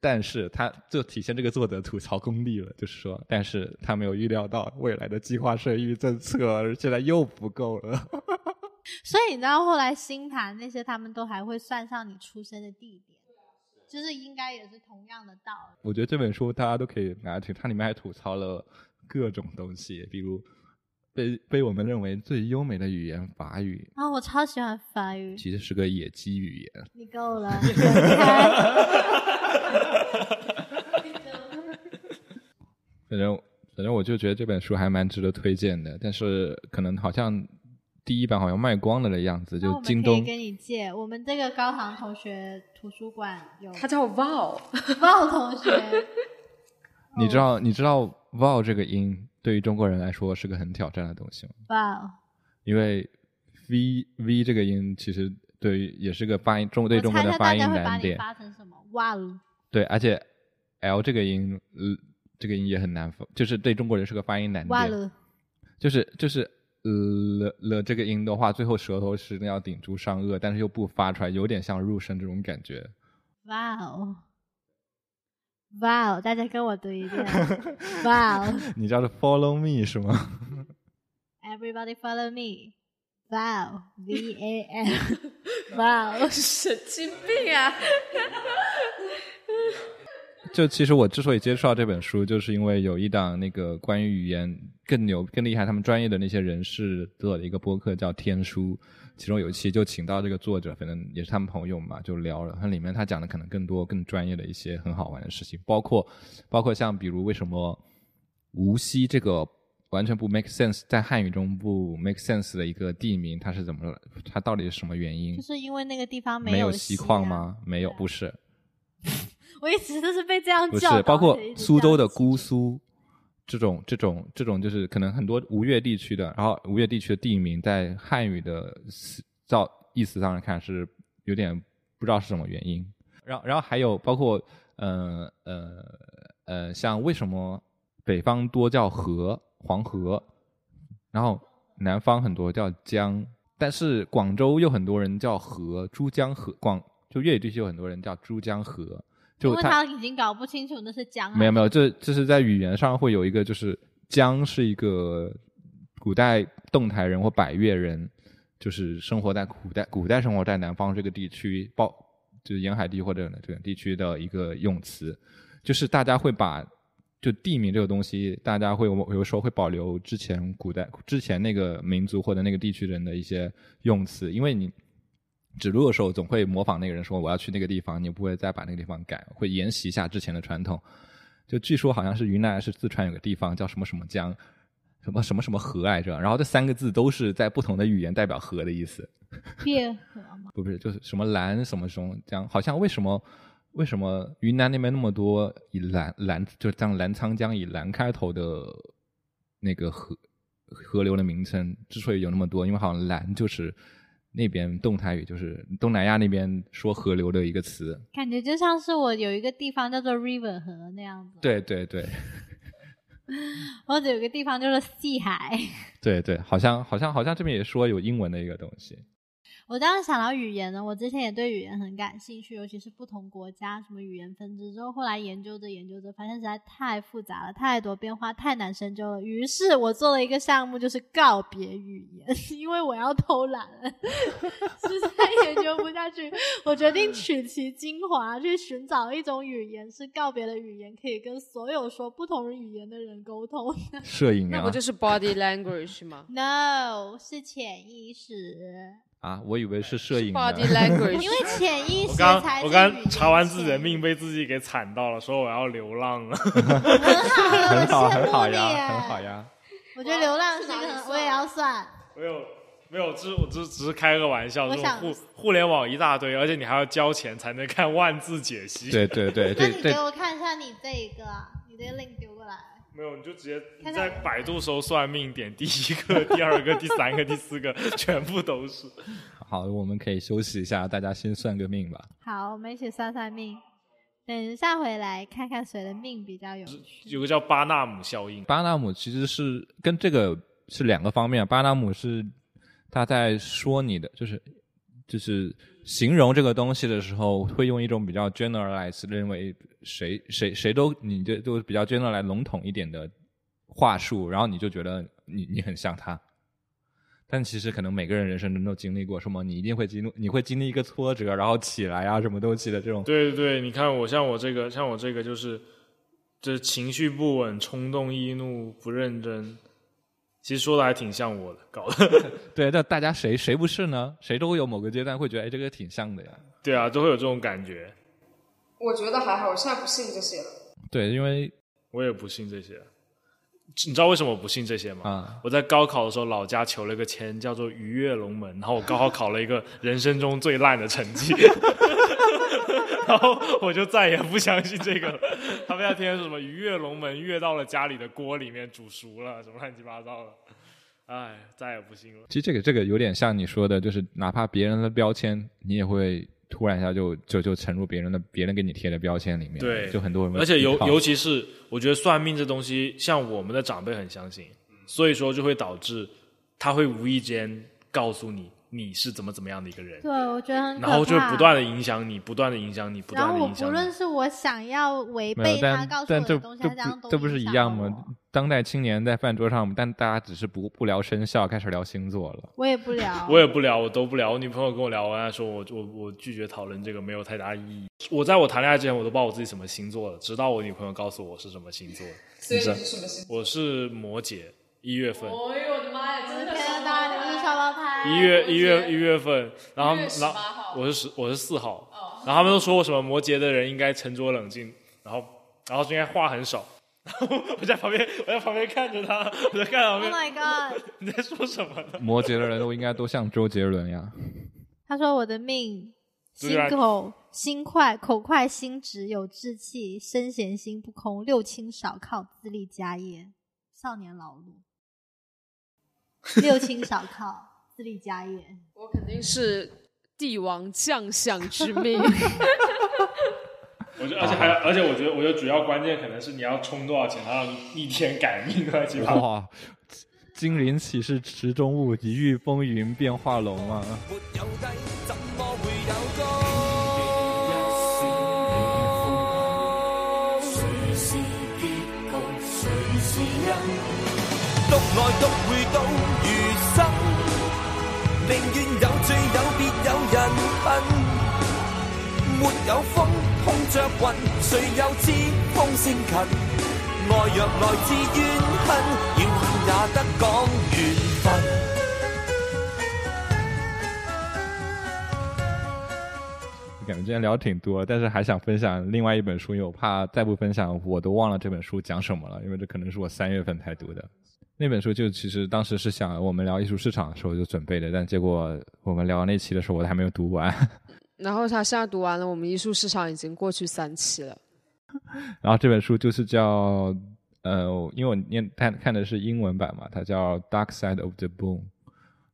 但是他就体现这个作者吐槽功力了，就是说，但是他没有预料到未来的计划生育政策现在又不够了。[laughs] 所以你知道后来星盘那些他们都还会算上你出生的地点，就是应该也是同样的道理。我觉得这本书大家都可以拿去，它里面还吐槽了各种东西，比如被被我们认为最优美的语言法语，啊、我超喜欢法语，其实是个野鸡语言。你够了！[laughs] 反正反正我就觉得这本书还蛮值得推荐的，但是可能好像第一版好像卖光了的样子，就京东我们可以跟你借，我们这个高堂同学图书馆有他叫鲍同学，[laughs] 你知道你知道 “vowel” 这个音对于中国人来说是个很挑战的东西哇哦，因为 v v 这个音其实对于也是个发音中对中国的发音难点。发成什么？哇哦，对，而且 l 这个音，呃，这个音也很难发，就是对中国人是个发音难点。哇了，就是就是呃了了这个音的话，最后舌头是要顶住上颚，但是又不发出来，有点像入声这种感觉。哇哦，哇哦，大家跟我读一遍，哇哦你叫做 follow me 是吗？，Everybody follow me，哇哦，V A L，哇哦，神经病啊！就其实我之所以接触到这本书，就是因为有一档那个关于语言更牛、更厉害、他们专业的那些人士做的一个播客叫《天书》，其中有一期就请到这个作者，反正也是他们朋友嘛，就聊了。它里面他讲的可能更多、更专业的一些很好玩的事情，包括包括像比如为什么无锡这个完全不 make sense，在汉语中不 make sense 的一个地名，它是怎么了？它到底是什么原因就？是因为那个地方没有锡？矿吗？没有，不是。我一直都是被这样不教导是，包括苏州的姑苏，这种这种这种就是可能很多吴越地区的，然后吴越地区的地名在汉语的思照意思上来看是有点不知道是什么原因。然后然后还有包括呃呃呃，像为什么北方多叫河黄河，然后南方很多叫江，但是广州又很多人叫河珠江河，广就粤语地区有很多人叫珠江河。就因为他已经搞不清楚那是江没有没有，这这是在语言上会有一个，就是江是一个古代侗台人或百越人，就是生活在古代古代生活在南方这个地区，包就是沿海地或者这个地区的一个用词。就是大家会把就地名这个东西，大家会有有时候会保留之前古代之前那个民族或者那个地区人的一些用词，因为你指路的时候总会模仿那个人说我要去那个地方，你不会再把那个地方改，会沿袭一下之前的传统。就据说好像是云南还是四川有个地方叫什么什么江，什么什么什么河来着，然后这三个字都是在不同的语言代表河的意思。别河吗，不 [laughs] 不是，就是什么蓝什么什么江，好像为什么为什么云南那边那么多以澜澜就像澜沧江以澜开头的那个河河流的名称，之所以有那么多，因为好像澜就是那边动态语，就是东南亚那边说河流的一个词。感觉就像是我有一个地方叫做 River 河那样子，对对对 [laughs] 或者有个地方就是西海。对对，好像好像好像这边也说有英文的一个东西。我当时想到语言呢，我之前也对语言很感兴趣，尤其是不同国家什么语言分支。之后后来研究着研究着，发现实在太复杂了，太多变化，太难深究了。于是我做了一个项目，就是告别语言，[laughs] 因为我要偷懒了，[laughs] 实在研究不下去，我决定取其精华，去寻找一种语言是告别的语言，可以跟所有说不同语言的人沟通。摄影啊那不就是 body language 吗 No，是潜意识，啊，我以为是摄影呢。？body language，[laughs] 因为潜意识我刚才我刚查完自己的命，被自己给惨到了，说我要流浪了。很好，很好，很好你呀，耶很好。呀。我觉得流浪是一个我也要算。没有没有，只我只只是开个玩笑，我想互互联网一大堆，而且你还要交钱才能看万字解析。对对对那对那，你给我看一下你这一个啊，你这个 link 丢过来。没有，你就直接在百度搜算命，点第一个、[laughs] 第二个、第三个、第四个，[laughs] 全部都是。好，我们可以休息一下，大家先算个命吧。好，我们一起算算命。等一下回来看看谁的命比较有趣。有个叫巴纳姆效应，巴纳姆其实是跟这个是两个方面。巴纳姆是他在说你的，就是就是形容这个东西的时候，会用一种比较 generalize 认为谁谁谁都你就都比较 generalize 笼统一点的话术，然后你就觉得你你很像他。但其实可能每个人人生中都经历过什么，你一定会经历，你会经历一个挫折，然后起来啊，什么东西的这种。对对对，你看我像我这个，像我这个就是，这情绪不稳、冲动易怒、不认真，其实说的还挺像我的，搞的。[laughs] 对，那大家谁谁不是呢？谁都会有某个阶段会觉得，哎，这个挺像的呀。[laughs] 对啊，都会有这种感觉。我觉得还好，我现在不信这些了。对，因为我也不信这些。你知道为什么我不信这些吗？啊，我在高考的时候，老家求了个签，叫做“鱼跃龙门”，然后我高考考了一个人生中最烂的成绩，[laughs] 然后我就再也不相信这个了。他们家天天说什么“鱼跃龙门”，跃到了家里的锅里面煮熟了，什么乱七八糟的，哎，再也不信了。其实这个这个有点像你说的，就是哪怕别人的标签，你也会突然一下就就就沉入别人的别人给你贴的标签里面。对就很多人会而且尤尤其是我觉得算命这东西，像我们的长辈很相信，所以说就会导致他会无意间告诉你你是怎么怎么样的一个人，对，我觉得很可怕。然后就不断的影响你，不断的影响你，不然后我断的影响你。不论是我想要违，背他告诉我的东西，这不这不是一样吗？当代青年在饭桌上，但大家只是不不聊生肖，开始聊星座了。我也不聊，[laughs] 我也不聊，我都不聊。我女朋友跟我聊完，她说我我我拒绝讨论这个，没有太大意义。我在我谈恋爱之前，我都不知道我自己什么星座的，直到我女朋友告诉我是什么星座。所以是什么星座我是摩羯，一月份。哎呦我的妈呀，真的天哪，你们是双胞胎。一月一月一月份，然后一月18然后我是十我是四号，然后他们都说我什么摩羯的人应该沉着冷静，然后然后就应该话很少，然后我在旁边我在旁边看着他，我在看旁 Oh my god！你在说什么呢？[laughs] 摩羯的人都应该都像周杰伦呀。他说我的命心口心快，口快心直，有志气，身闲心不空，六亲少靠，自立家业，少年劳碌。[laughs] 六亲少靠，自立家业。我肯定是帝王将相之命。[laughs] 我觉得而且还有而且我觉得我觉得主要关键可能是你要充多少钱，然后逆天改命乱七八糟。哇，金鳞岂是池中物，一遇风云变化龙啊！獨來獨回到餘生，寧願有罪有別有人品。没有风，碰着云，谁又知风声近？爱若来自怨恨，怨恨也得讲缘分。感觉今天聊挺多，但是还想分享另外一本书，因为我怕再不分享，我都忘了这本书讲什么了，因为这可能是我三月份才读的。那本书就其实当时是想我们聊艺术市场的时候就准备的，但结果我们聊那期的时候我还没有读完。[laughs] 然后他现在读完了，我们艺术市场已经过去三期了。[laughs] 然后这本书就是叫呃，因为我念看看的是英文版嘛，它叫《Dark Side of the Moon》，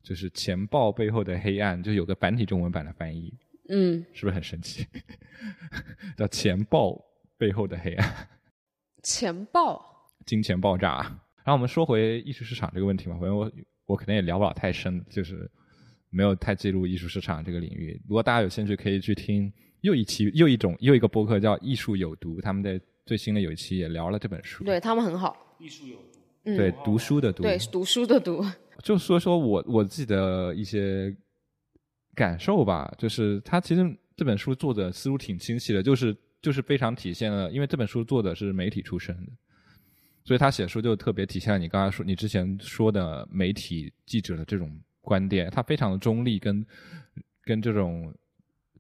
就是钱报背后的黑暗，就有个繁体中文版的翻译。嗯，是不是很神奇？[laughs] 叫钱报背后的黑暗，钱报，金钱爆炸。然后我们说回艺术市场这个问题嘛，反正我我可能也聊不了太深，就是没有太记录艺术市场这个领域。如果大家有兴趣，可以去听又一期又一种又一个播客叫《艺术有毒》，他们在最新的有一期也聊了这本书。对他们很好，艺术有毒，嗯，对读书的读，对读书的读。就说说我我自己的一些。感受吧，就是他其实这本书作者思路挺清晰的，就是就是非常体现了，因为这本书作者是媒体出身的，所以他写书就特别体现了你刚才说你之前说的媒体记者的这种观点，他非常的中立，跟跟这种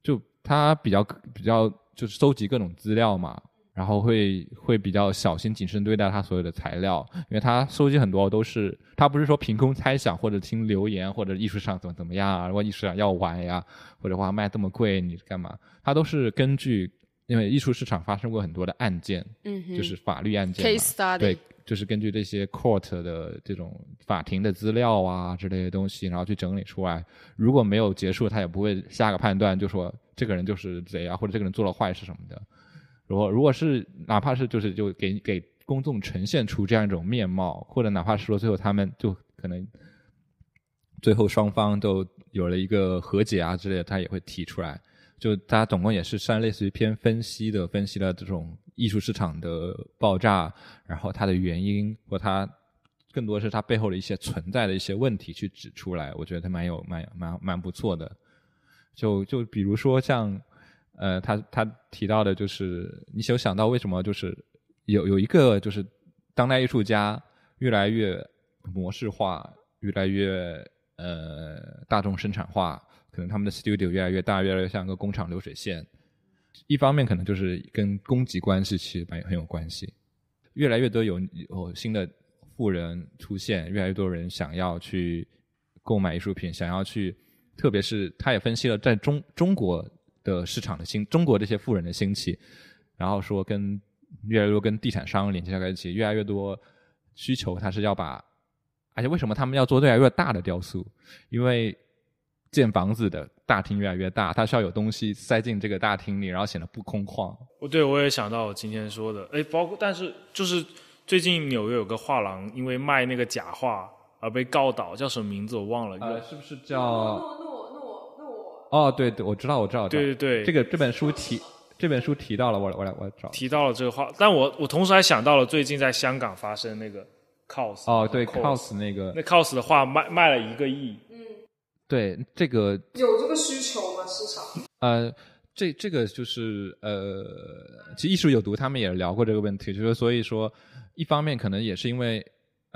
就他比较比较就是收集各种资料嘛。然后会会比较小心谨慎对待他所有的材料，因为他收集很多都是他不是说凭空猜想或者听留言或者艺术上怎么怎么样啊，如果艺术上要玩呀或者话卖这么贵你干嘛？他都是根据因为艺术市场发生过很多的案件，嗯，就是法律案件，case study，对，就是根据这些 court 的这种法庭的资料啊之类的东西，然后去整理出来。如果没有结束，他也不会下个判断，就说这个人就是贼啊，或者这个人做了坏事什么的。如果如果是哪怕是就是就给给公众呈现出这样一种面貌，或者哪怕是说最后他们就可能最后双方都有了一个和解啊之类的，他也会提出来。就他总共也是算类似于偏分析的，分析了这种艺术市场的爆炸，然后它的原因或它更多是它背后的一些存在的一些问题去指出来。我觉得他蛮有蛮蛮蛮不错的。就就比如说像。呃，他他提到的就是，你有想到为什么就是有有一个就是当代艺术家越来越模式化，越来越呃大众生产化，可能他们的 studio 越来越大，越来越像个工厂流水线。一方面可能就是跟供给关系其实蛮很有关系，越来越多有有新的富人出现，越来越多人想要去购买艺术品，想要去，特别是他也分析了在中中国。的市场的兴，中国这些富人的兴起，然后说跟越来越多跟地产商连接在一起，越来越多需求，他是要把，而且为什么他们要做越来越大的雕塑？因为建房子的大厅越来越大，它需要有东西塞进这个大厅里，然后显得不空旷。哦，对，我也想到我今天说的，哎，包括但是就是最近纽约有个画廊，因为卖那个假画而被告倒，叫什么名字我忘了。呃，是不是叫？诺诺诺诺哦，对对，我知道，我知道。对对对，这个这本书提这本书提到了，我我来我找。提到了这个话，但我我同时还想到了最近在香港发生那个 cos。哦，对，cos 那个。那 cos 的画卖卖了一个亿。嗯。对，这个有这个需求吗？市场？呃，这这个就是呃，其实艺术有毒，他们也聊过这个问题，就是所以说，一方面可能也是因为。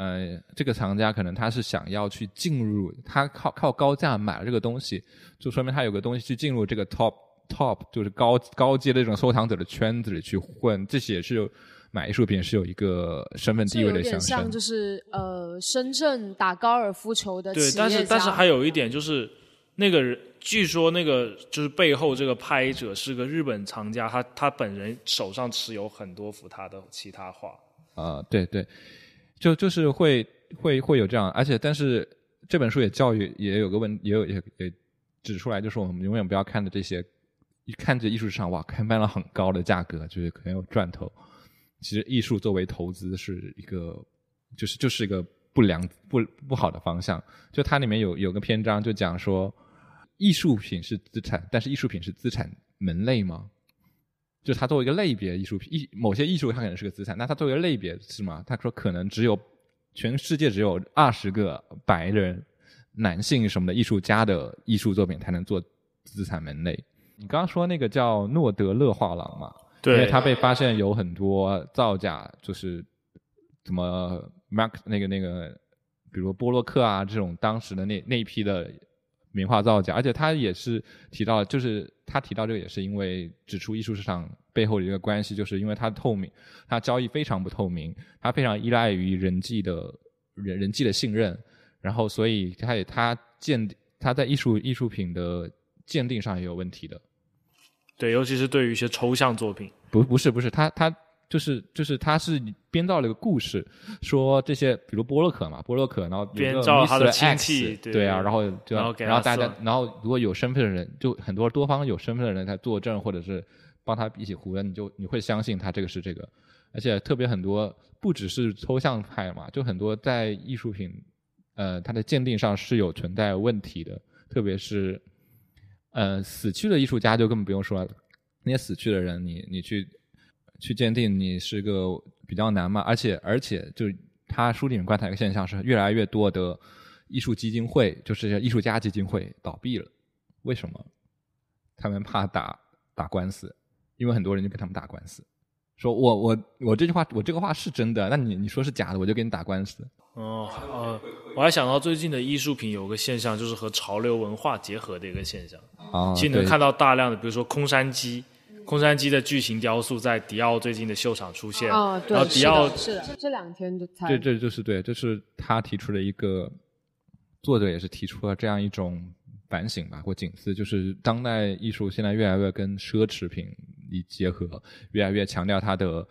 呃，这个藏家可能他是想要去进入，他靠靠高价买了这个东西，就说明他有个东西去进入这个 top top，就是高高阶的这种收藏者的圈子里去混，这些也是买艺术品是有一个身份地位的象征。像就是呃，深圳打高尔夫球的对，但是但是还有一点就是，那个人据说那个就是背后这个拍者是个日本藏家，他他本人手上持有很多幅他的其他画。啊，对对。就就是会会会有这样，而且但是这本书也教育也有个问，也有也也指出来，就是我们永远不要看着这些，一看着艺术市场哇，开卖了很高的价格，就是可能有赚头。其实艺术作为投资是一个，就是就是一个不良不不好的方向。就它里面有有个篇章就讲说，艺术品是资产，但是艺术品是资产门类吗？就它作为一个类别艺术品，艺某些艺术它可能是个资产，那它作为类别是吗？他说可能只有全世界只有二十个白人男性什么的艺术家的艺术作品才能做资产门类，你刚刚说那个叫诺德勒画廊嘛？对因为他被发现有很多造假，就是怎么 Mark 那个那个，比如波洛克啊这种当时的那那一批的名画造假，而且他也是提到，就是他提到这个也是因为指出艺术市场背后的一个关系，就是因为它透明，它交易非常不透明，它非常依赖于人际的人人际的信任，然后所以它也它鉴它在艺术艺术品的鉴定上也有问题的。对，尤其是对于一些抽象作品，不不是不是，他他就是就是他是编造了一个故事，说这些比如波洛克嘛，波洛克，然后编造他的 Mr. 亲戚对对啊，然后就然后给然后大家然后如果有身份的人，就很多多方有身份的人来作证，或者是帮他一起胡乱，你就你会相信他这个是这个，而且特别很多不只是抽象派嘛，就很多在艺术品呃它的鉴定上是有存在问题的，特别是呃死去的艺术家就更不用说了，那些死去的人你你去去鉴定你是个比较难嘛，而且而且就他书里面观察一个现象是，越来越多的艺术基金会，就是艺术家基金会倒闭了，为什么？他们怕打打官司，因为很多人就跟他们打官司，说我我我这句话我这个话是真的，那你你说是假的，我就跟你打官司。哦，呃，我还想到最近的艺术品有个现象，就是和潮流文化结合的一个现象。啊，对其实能看到大量的，比如说空山鸡，空山鸡的巨型雕塑在迪奥最近的秀场出现，哦，对然，后迪奥是的，是的，这两天就才对这就是对，这是他提出的一个作者也是提出了这样一种反省吧或警示，就是当代艺术现在越来越跟奢侈品一结合，越来越强调它的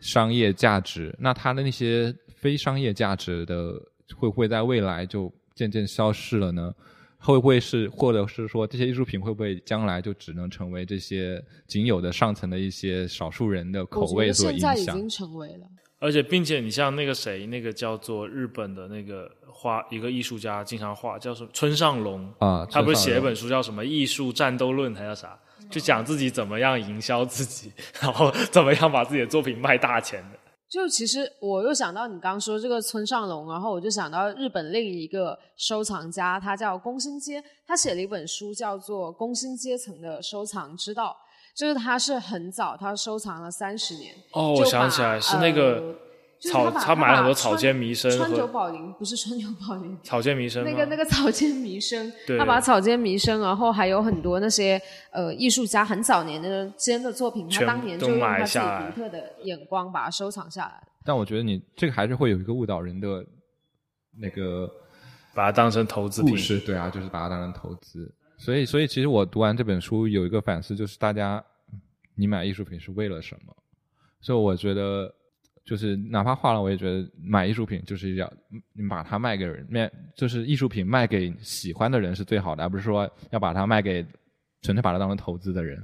商业价值。那它的那些非商业价值的，会不会在未来就渐渐消失了呢？会不会是，或者是说，这些艺术品会不会将来就只能成为这些仅有的上层的一些少数人的口味所影响？现在已经成为了。而且并且你像那个谁，那个叫做日本的那个画一个艺术家，经常画叫什么村上隆啊他不是写一本书叫什么《艺术战斗论》还叫啥？就讲自己怎么样营销自己，[laughs] 然后怎么样把自己的作品卖大钱的。就其实我又想到你刚说这个村上隆，然后我就想到日本另一个收藏家，他叫宫心街，他写了一本书叫做《工薪阶层的收藏之道》，就是他是很早，他收藏了三十年。哦，我想起来是那个草，他买了很多草间弥生川久保玲不是川久保玲，草间弥生那个那个草间弥生，[laughs] 他把草间弥生，然后还有很多那些呃艺术家很早年的间的作品，他当年就用他自己独特的眼光把它收藏下来。但我觉得你这个还是会有一个误导人的那个把它当成投资品故事，对啊，就是把它当成投资。所以，所以其实我读完这本书有一个反思，就是大家你买艺术品是为了什么？所以我觉得，就是哪怕画廊，我也觉得买艺术品就是要你把它卖给人，卖就是艺术品卖给喜欢的人是最好的，而不是说要把它卖给纯粹把它当成投资的人。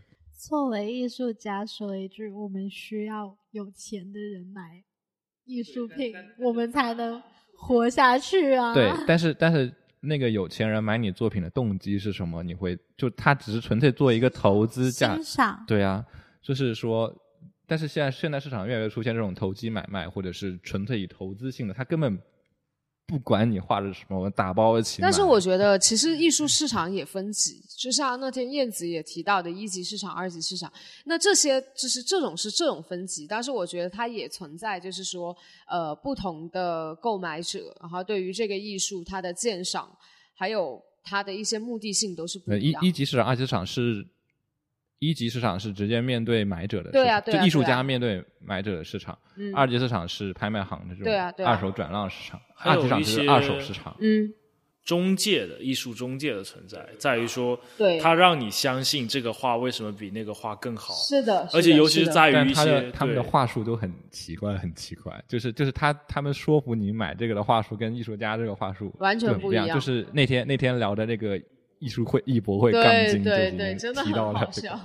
作为艺术家说一句：“我们需要有钱的人买艺术品，[laughs] 我们才能活下去啊！”对，[laughs] 但是但是那个有钱人买你作品的动机是什么？你会就他只是纯粹做一个投资价欣赏对啊，就是说，但是现在现在市场越来越出现这种投机买卖，或者是纯粹以投资性的，他根本不管你画的是什么，我打包一起买。但是我觉得，其实艺术市场也分级，就像那天燕子也提到的一级市场、二级市场，那这些就是这种是这种分级，但是我觉得它也存在，就是说，呃，不同的购买者，然后对于这个艺术它的鉴赏，还有它的一些目的性都是不一样一样。一级市场、二级市场是。一级市场是直接面对买者的市场，对啊对啊就艺术对啊家面对买者的市场。嗯二级市场是拍卖行的这对啊对啊种二手转让市场，二级市场就是二手市场。嗯，中介的艺术中介的存在，在于说，对他让你相信这个画为什么比那个画更好。是的，而且尤其是在于他一些的他们的话术都很奇怪，很奇怪，就是就是他他们说服你买这个的话术跟艺术家这个话术完全。不一样就是那天那天聊的那个艺术会艺博会杠精，对对，提到了这个。。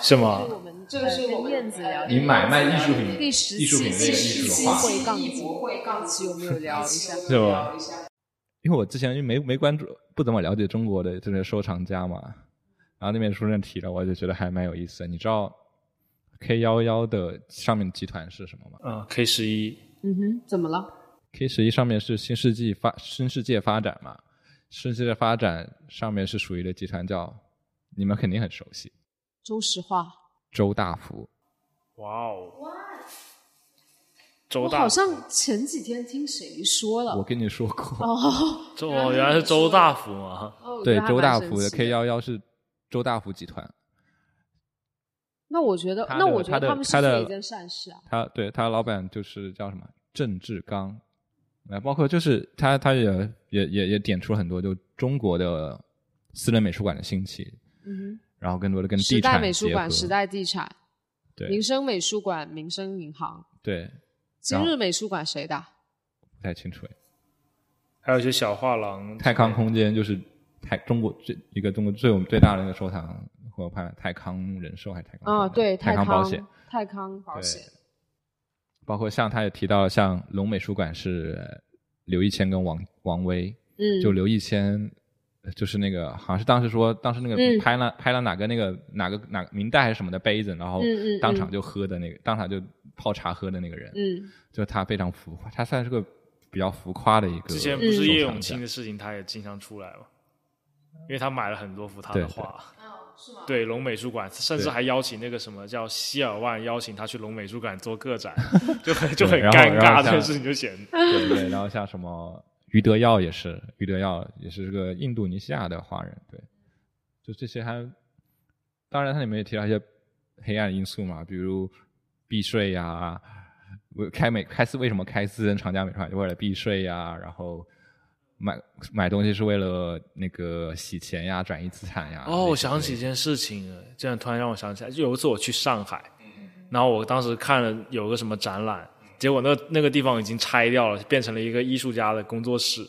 是吗？这个是我们燕子聊你买卖艺术品第十艺术品期那个艺术的话会杠精，会杠期有没有聊一下？[laughs] 是吧？因为我之前就没没关注，不怎么了解中国的这些收藏家嘛，然后那边书上提了，我就觉得还蛮有意思的。你知道 K 幺幺的上面集团是什么吗嗯，K 十一，嗯哼，怎么了？？K 十一上面是新世纪发新世界发展嘛，新世界的发展上面是属于的集团叫你们肯定很熟悉，周石化。周大福。哇哦！周我大福好像前几天听谁说了，我跟你说过，[laughs] 哦，周哦，原来是周大福嘛。哦对周大福的 K 幺幺是周大福集团，那我觉得，那我觉得他们是他的做一件善事啊。他对他老板就是叫什么郑志刚，呃，包括就是他他也也也也点出了很多就中国的私人美术馆的兴起，嗯然后更多的跟地产代美术馆、合时代地产、对民生美术馆、民生银行、对今然后日美术馆谁的？不太清楚哎。还有一些小画廊，泰康空间就是泰中国最一个中国最我们最大的一个收藏或者拍泰康人寿还是泰康啊，对，泰康保险，泰康保险。包括像他也提到，像龙美术馆是刘一谦跟王王威，嗯，就刘一谦，呃就是那个好像是当时说当时那个嗯拍了、拍了哪个那个哪个哪个明代还是什么的杯子，然后当场就喝的那个，当场就泡茶喝的那个人，嗯，就他非常浮夸，他算是个比较浮夸的一个之前不嗯是叶永青的事情，他也经常出来嘛，因为他买了很多幅他对对对龙美术馆，甚至还邀请那个什么叫希尔万邀请他去龙美术馆做个展，[laughs] 就很就很尴尬，然后像这个事情就显得对对，然后像什么余德耀也是，余德耀也是个印度尼西亚的华人，对，就这些还，当然它里面也提到一些黑暗因素嘛，比如避税呀、我开美开私为什么开私人厂家美术馆就为了避税呀，然后买买东西是为了那个洗钱呀、转移资产呀。哦，我想起一件事情了，这样突然让我想起来，就有一次我去上海，然后我当时看了有个什么展览，结果那那个地方已经拆掉了，变成了一个艺术家的工作室。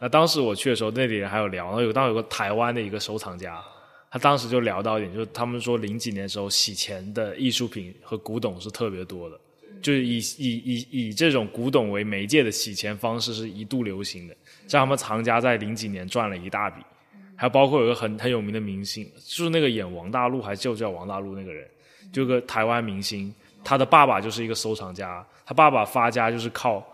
那当时我去的时候，那里人还有聊，然后有当时有个台湾的一个收藏家，他当时就聊到一点，就是他们说零几年的时候洗钱的艺术品和古董是特别多的，就是以以以以这种古董为媒介的洗钱方式是一度流行的，像他们藏家在零几年赚了一大笔。还包括有个很很有名的明星，就是那个演王大陆还就叫王大陆那个人，就个台湾明星，他的爸爸就是一个收藏家，他爸爸发家就是靠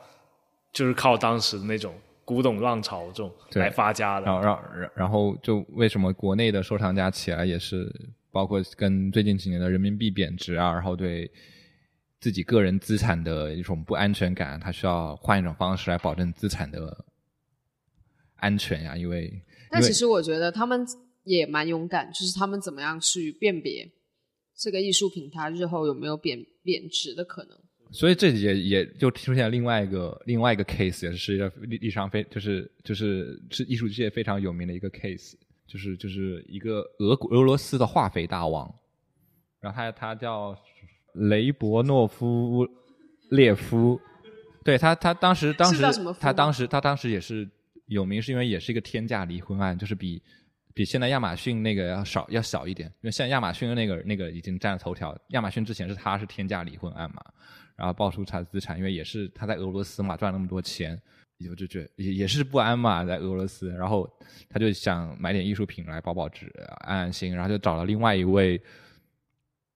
就是靠当时的那种古董浪潮这种来发家的。然后，然后，然然后就为什么国内的收藏家起来也是包括跟最近几年的人民币贬值啊，然后对自己个人资产的一种不安全感，他需要换一种方式来保证资产的安全呀、因为因为但其实我觉得他们也蛮勇敢，就是他们怎么样去辨别这个艺术品它日后有没有贬贬值的可能。所以这也也就出现了另外一个另外一个 case，也是世界历历史上非就是就是是艺术界非常有名的一个 case，就是就是一个俄国俄罗斯的化肥大王，然后他他叫雷伯诺夫列夫，对他他当时当时他当时他当时也是有名，是因为也是一个天价离婚案，就是比比现在亚马逊那个要少要小一点，因为现在亚马逊的那个那个已经占了头条，亚马逊之前是他是天价离婚案嘛，然后爆出他的资产，因为也是他在俄罗斯嘛赚了那么多钱，我就觉也也是不安嘛，在俄罗斯，然后他就想买点艺术品来保保值，安安心，然后就找了另外一位，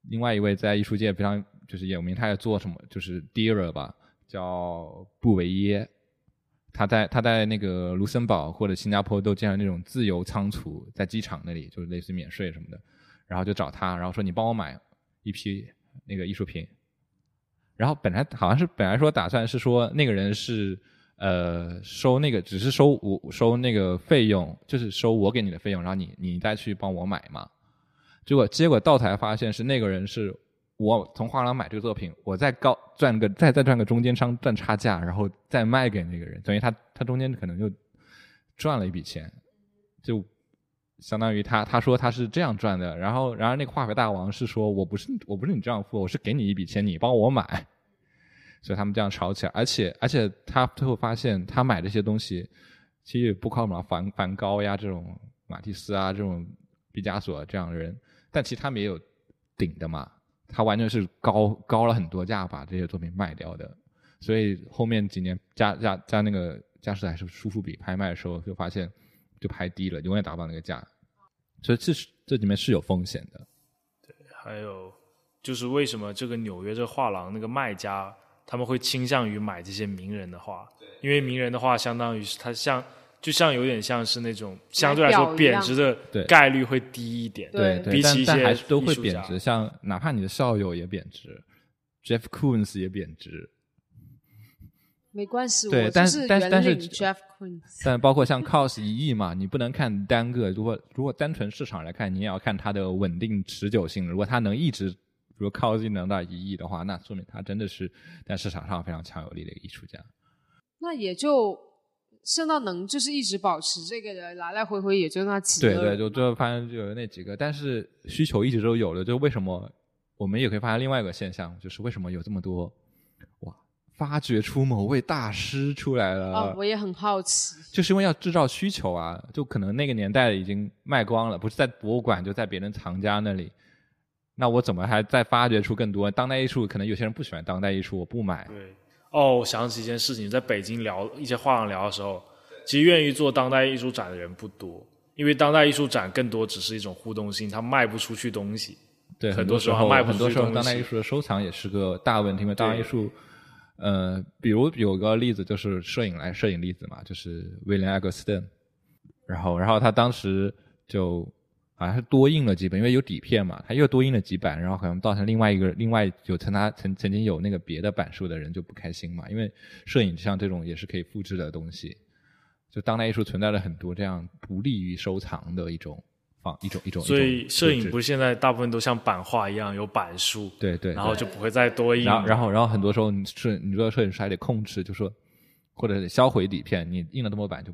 另外一位在艺术界非常就是有名，他也做什么就是 dealer 吧，叫布维耶。他在他在那个卢森堡或者新加坡都建了那种自由仓储，在机场那里就是类似于免税什么的，然后就找他，然后说你帮我买一批那个艺术品，然后本来好像是本来说打算是说那个人是呃收那个只是收我收那个费用，就是收我给你的费用，然后你你再去帮我买嘛。结果结果到头来发现是那个人是我从画廊买这个作品，我再高赚个再再赚个中间商赚差价，然后再卖给那个人，等于他他中间可能就赚了一笔钱，就相当于他他说他是这样赚的，然后然后那个化肥大王是说我不是我不是你丈夫，我是给你一笔钱，你帮我买，所以他们这样吵起来，而且而且他最后发现他买这些东西其实也不靠什么梵梵高呀这种马蒂斯啊这种毕加索这样的人，但其实他们也有顶的嘛，他完全是高高了很多价把这些作品卖掉的，所以后面几年加加加那个佳士得还是苏富比拍卖的时候，就发现就拍低了，永远达不到那个价，所以这是这里面是有风险的。对还有就是为什么这个纽约这画廊那个卖家他们会倾向于买这些名人的画？因为名人的画相当于是他像就像有点像是那种相对来说贬值对的概率会低一点，对对，但比起一些但还是都会贬值，像哪怕你的校友也贬值，Jeff Koons 也贬值，没关系，对我就是但是但是 Jeff Koons。但包括像 COS 一亿嘛，你不能看单个，如果如果单纯市场来看，你也要看它的稳定持久性。如果它能一直，比如 COS 能到一亿的话，那说明它真的是在市场上非常强有力的一个艺术家。那也就现在能就是一直保持这个的来来回回也就那几个对对，就最后发现就有那几个，但是需求一直都有的，就为什么我们也可以发现另外一个现象，就是为什么有这么多哇，发掘出某位大师出来了。哦，我也很好奇。就是因为要制造需求啊，就可能那个年代已经卖光了，不是在博物馆，就在别人藏家那里。那我怎么还再发掘出更多当代艺术？可能有些人不喜欢当代艺术，我不买。对，哦，我想起一件事情，在北京聊一些画廊聊的时候，其实愿意做当代艺术展的人不多，因为当代艺术展更多只是一种互动性，它卖不出去东西。对，很多时候卖不很多时候出去当代艺术的收藏也是个大问题，因为当代艺术，呃，比如有个例子就是摄影来摄影例子嘛，就是威廉·艾格斯顿，然后然后他当时就好像是多印了几本，因为有底片嘛，他又多印了几版，然后好像造成另外一个另外有曾他曾曾经有那个别的版数的人就不开心嘛，因为摄影像这种也是可以复制的东西，就当代艺术存在了很多这样不利于收藏的一种方一种一种，所以摄影不是现在大部分都像版画一样有版数，对对，然后就不会再多印。然后，然后，然后很多时候你摄你说摄影师还得控制，就说或者得销毁底片，你印了那么多版就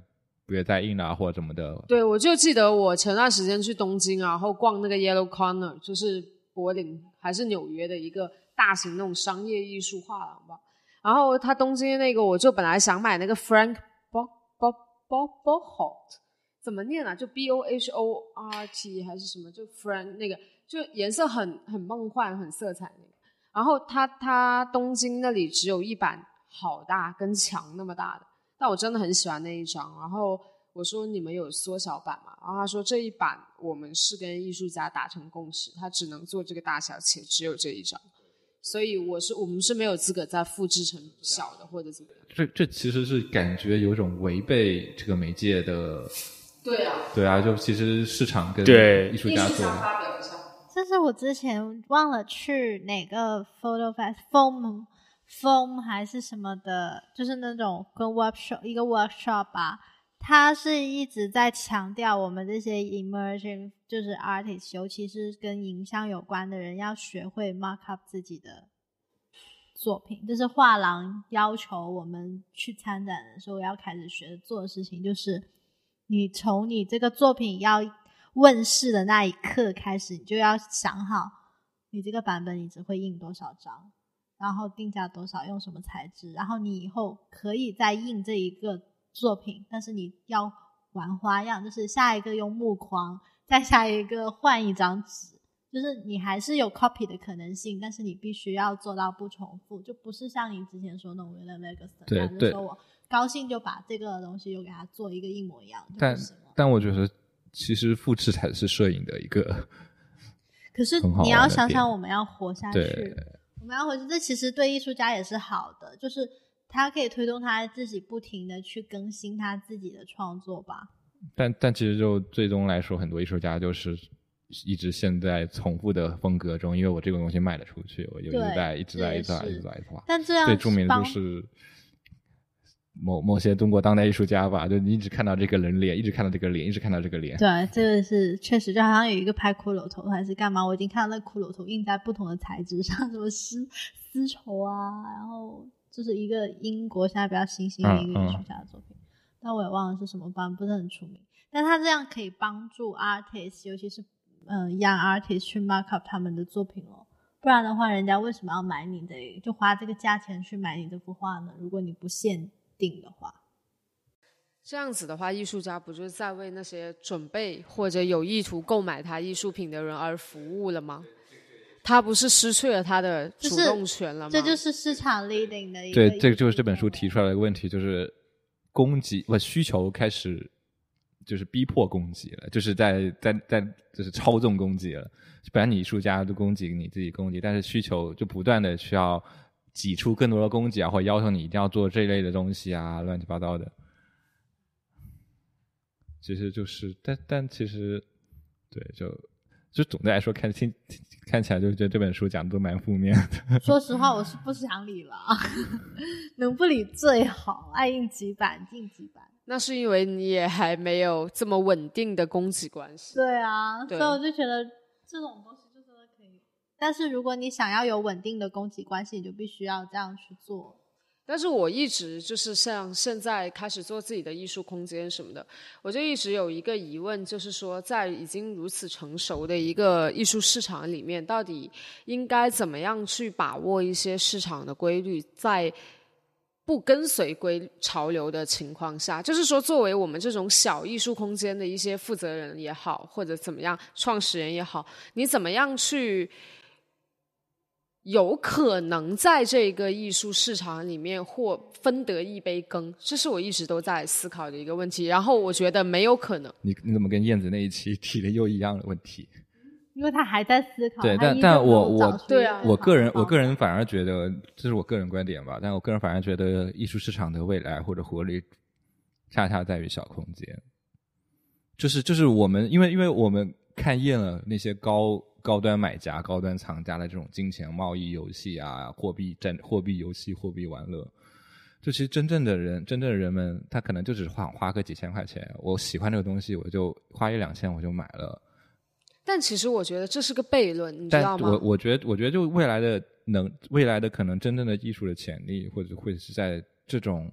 不要再印了啊或者怎么的。对，我就记得我前段时间去东京，然后逛那个 Yellow Corner，就是柏林还是纽约的一个大型那种商业艺术画廊吧。然后他东京那个，我就本来想买那个 Frank Bo Bo Bo Bohart，怎么念啊？就 B O H O R T 还是什么？就 Frank 那个，就颜色很很梦幻，很色彩那个。然后他他东京那里只有一版好大，跟墙那么大的，但我真的很喜欢那一张。然后我说你们有缩小版吗？然后他说这一版我们是跟艺术家达成共识，他只能做这个大小，且只有这一张。所以我是我们是没有资格再复制成小的或者怎么样。这这其实是感觉有种违背这个媒介的。对啊，对啊，就其实市场跟对艺术家做的。发表一下。这是我之前忘了去哪个 photo fest foam 风还是什么的，就是那种跟 workshop 一个 workshop 吧，他是一直在强调我们这些 emerging 就是 artist，尤其是跟影像有关的人，要学会 mark up 自己的作品。这是画廊要求我们去参展的时候要开始学做的事情，就是你从你这个作品要问世的那一刻开始，你就要想好，你这个版本你只会印多少张，然后定价多少，用什么材质，然后你以后可以再印这一个作品，但是你要玩花样，就是下一个用木框，再下一个换一张纸，就是你还是有 copy 的可能性，但是你必须要做到不重复，就不是像你之前说那种 William e g s 对 n 就对说我高兴就把这个东西又给它做一个一模一样，就但。但我觉得其实复制才是摄影的一个。可是你要想想，我们要活下去，我们要回去，这其实对艺术家也是好的，就是他可以推动他自己不停的去更新他自己的创作吧。但但其实就最终来说，很多艺术家就是一直陷在重复的风格中，因为我这个东西卖得出去，我就一直在一直在一直在一直在一直画。但这样最著名的就是某某些中国当代艺术家吧，就你一直看到这个人脸，一直看到这个脸，一直看到这个脸。对，这个是确实，就好像有一个拍骷髅头还是干嘛，我已经看到那骷髅头印在不同的材质上，什么丝丝绸啊，然后就是一个英国现在比较新兴的一个艺术家的作品，但我也忘了是什么班，不是很出名。但他这样可以帮助 artist，尤其是嗯、呃 young artist 去 mark up 他们的作品哦。不然的话，人家为什么要买你的？就花这个价钱去买你这幅画呢？如果你不限定的话，这样子的话，艺术家不就是在为那些准备或者有意图购买他艺术品的人而服务了吗？他不是失去了他的主动权了吗？这就是市场 leading 的一个。对，这个就是这本书提出来的一个问题，就是供给不需求开始就是逼迫供给了，就是在在在就是操纵供给了。本来你艺术家都供给你自己供给，但是需求就不断的需要挤出更多的供给啊，或者要求你一定要做这一类的东西啊，乱七八糟的。其实就是，但但其实，对，就就总的来说看听看起来就觉得这本书讲的都蛮负面的。[laughs] 说实话，我是不想理了，[laughs] 能不理最好，爱应急版应急版。那是因为你也还没有这么稳定的供给关系。对啊，对所以我就觉得这种东西。但是如果你想要有稳定的供给关系，你就必须要这样去做。但是我一直就是像现在开始做自己的艺术空间什么的，我就一直有一个疑问，就是说在已经如此成熟的一个艺术市场里面，到底应该怎么样去把握一些市场的规律，在不跟随规潮流的情况下，就是说，作为我们这种小艺术空间的一些负责人也好，或者怎么样创始人也好，你怎么样去？有可能在这个艺术市场里面或分得一杯羹，这是我一直都在思考的一个问题。然后我觉得没有可能。你你怎么跟燕子那一期提的又一样的问题？因为他还在思考，对，但但我我对啊我个人我个人反而觉得，这是我个人观点吧。但我个人反而觉得，艺术市场的未来或者活力，恰恰在于小空间。就是就是我们，因为因为我们看厌了那些高高端买家、高端藏家的这种金钱贸易游戏啊，货币战、货币游戏、货币玩乐。就其实真正的人，真正的人们，他可能就只花花个几千块钱，我喜欢这个东西，我就花一两千我就买了。但其实我觉得这是个悖论，你知道吗？我我觉得，我觉得就未来的能，未来的可能真正的艺术的潜力，或者会是在这种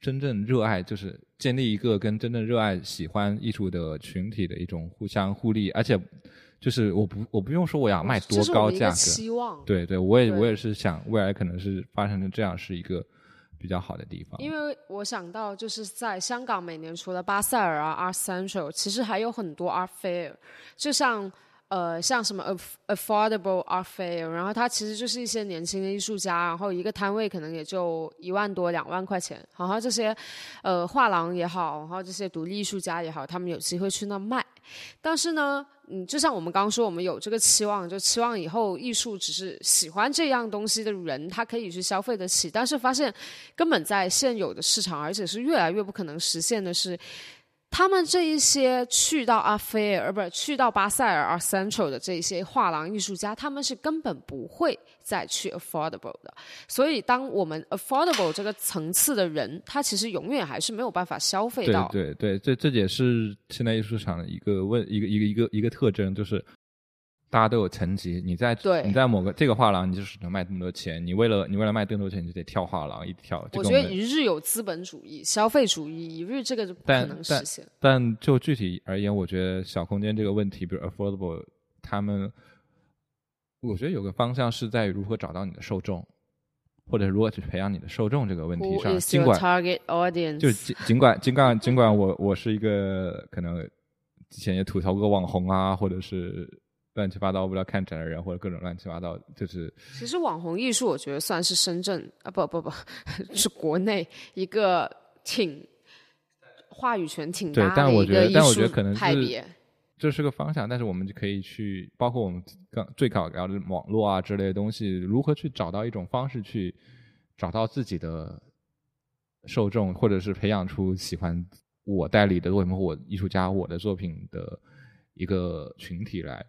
真正热爱，就是建立一个跟真正热爱、喜欢艺术的群体的一种互相互利，而且就是我不我不用说我要卖多高价格，希望。对对，我也我也是想未来可能是发生成这样是一个比较好的地方，因为我想到，就是在香港，每年除了巴塞尔啊、Art Central，其实还有很多 Art Fair，就像呃像什么 aff- Affordable Art Fair，然后它其实就是一些年轻的艺术家，然后一个摊位可能也就一万多、两万块钱，然后这些呃画廊也好，然后这些独立艺术家也好，他们有机会去那卖。但是呢，嗯，就像我们刚刚说，我们有这个期望，就期望以后艺术只是喜欢这样东西的人，他可以去消费得起。但是发现，根本在现有的市场，而且是越来越不可能实现的是，他们这一些去到阿菲尔，呃，不是去到巴塞尔、Art Central 的这些画廊艺术家，他们是根本不会再去 affordable 的。所以，当我们 affordable 这个层次的人，他其实永远还是没有办法消费到。对对，这这也是现代艺术场的一个问一个一个一个一个特征，就是大家都有层级。你在对你在某个这个画廊，你就是能卖这么多钱。你为了你为了卖更多钱，你就得跳画廊，一直跳。我觉得一日有资本主义、消费主义，一日这个就不可能实现。但就具体而言，我觉得小空间这个问题，比如 affordable，他们，我觉得有个方向是在于如何找到你的受众，或者如何去培养你的受众这个问题上。尽管 target audience？就尽尽管尽管尽管我我是一个可能之前也吐槽过网红啊，或者是乱七八糟不知道看展的人，或者各种乱七八糟，就是其实网红艺术，我觉得算是深圳啊，不不不，[laughs] 是国内一个挺话语权挺对大，但我觉得的一个艺术但我觉得可能是派别。这是个方向，但是我们就可以去，包括我们刚最早聊的网络啊之类的东西，如何去找到一种方式去找到自己的受众，或者是培养出喜欢我代理的为什么我艺术家我的作品的一个群体来。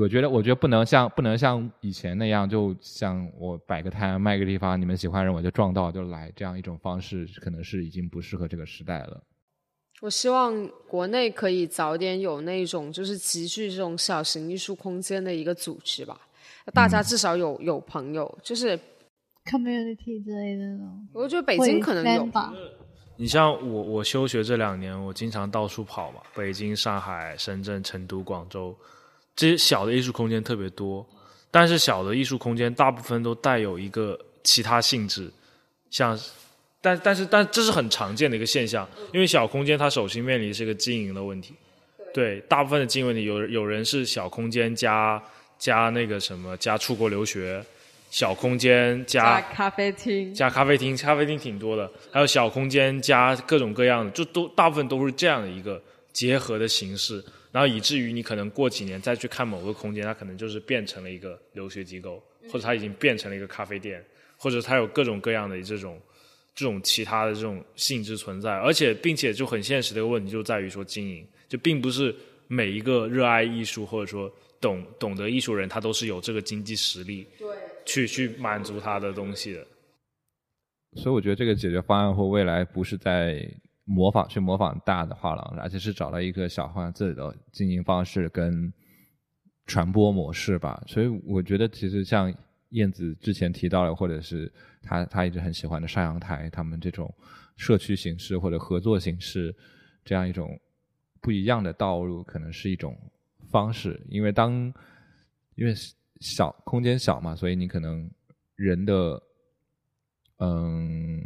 我觉得，我觉得不能像不能像以前那样，就像我摆个摊卖个地方，你们喜欢人我就撞到就来这样一种方式，可能是已经不适合这个时代了。我希望国内可以早点有那种就是集聚这种小型艺术空间的一个组织吧，大嗯家至少有有朋友，就是。community 之类的那种。我觉得北京可能有吧。你像我，我休学这两年，我经常到处跑嘛，北京、上海、深圳、成都、广州，这些小的艺术空间特别多。但是小的艺术空间大部分都带有一个其他性质，像，但但是但这是很常见的一个现象，因为小空间它首先面临是一个经营的问题。对，大部分的经营问题，有有人是小空间加加那个什么加出国留学，小空间加咖啡厅，加咖啡厅，咖啡厅挺多的，还有小空间加各种各样的，就都大部分都是这样的一个结合的形式，然后以至于你可能过几年再去看某个空间，它可能就是变成了一个留学机构，或者它已经变成了一个咖啡店，或者它有各种各样的这种这种其他的这种性质存在，而且并且就很现实的一个问题就在于说经营，就并不是每一个热爱艺术或者说懂懂得艺术人，他都是有这个经济实力，对，去去满足他的东西的。所以我觉得这个解决方案或未来不是在模仿去模仿大的画廊，而且是找到一个小画廊自己的经营方式跟传播模式吧。所以我觉得其实像燕子之前提到的，或者是他他一直很喜欢的上阳台，他们这种社区形式或者合作形式，这样一种不一样的道路，可能是一种方式。因为当因为小空间小嘛，所以你可能人的嗯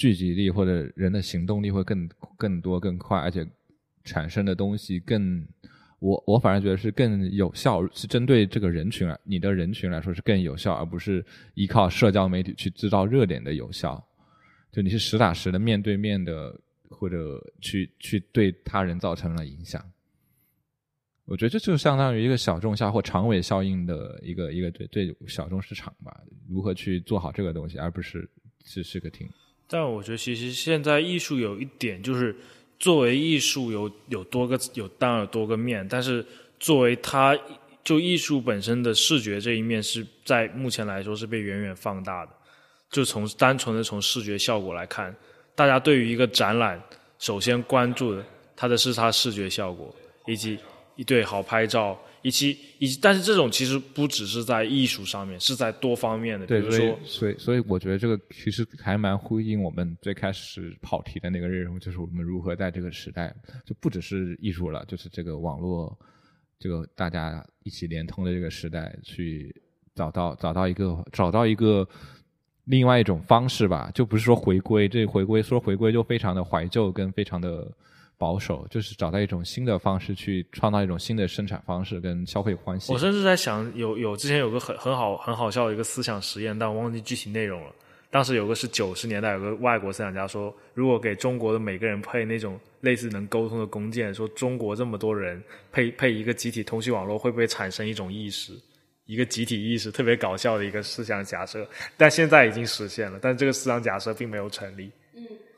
聚集力或者人的行动力会更更多更快，而且产生的东西更。我我反而觉得是更有效，是针对这个人群来，你的人群来说是更有效，而不是依靠社交媒体去制造热点的有效。就你是实打实的面对面的，或者去去对他人造成了影响。我觉得这就相当于一个小众效或长尾效应的一个一个对对小众市场吧，如何去做好这个东西，而不是只是个听。但我觉得其实现在艺术有一点就是。作为艺术有有多个有当然有多个面，但是作为它就艺术本身的视觉这一面是在目前来说是被远远放大的。就从单纯的从视觉效果来看，大家对于一个展览首先关注的它的是它视觉效果，以及一对好拍照。以及以及但是这种其实不只是在艺术上面，是在多方面的。对，比如说，所以所以我觉得这个其实还蛮呼应我们最开始跑题的那个内容，就是我们如何在这个时代，就不只是艺术了，就是这个网络，这个大家一起连通的这个时代，去找到找到一个找到一个另外一种方式吧，就不是说回归，这回归说回归就非常的怀旧跟非常的。保守就是找到一种新的方式去创造一种新的生产方式跟消费关系。我甚至在想，有有之前有个很很好很好笑的一个思想实验，但我忘记具体内容了。当时有个是九十年代有个外国思想家说，如果给中国的每个人配那种类似能沟通的弓箭，说中国这么多人配配一个集体通讯网络，会不会产生一种意识，一个集体意识？特别搞笑的一个思想假设，但现在已经实现了，但这个思想假设并没有成立。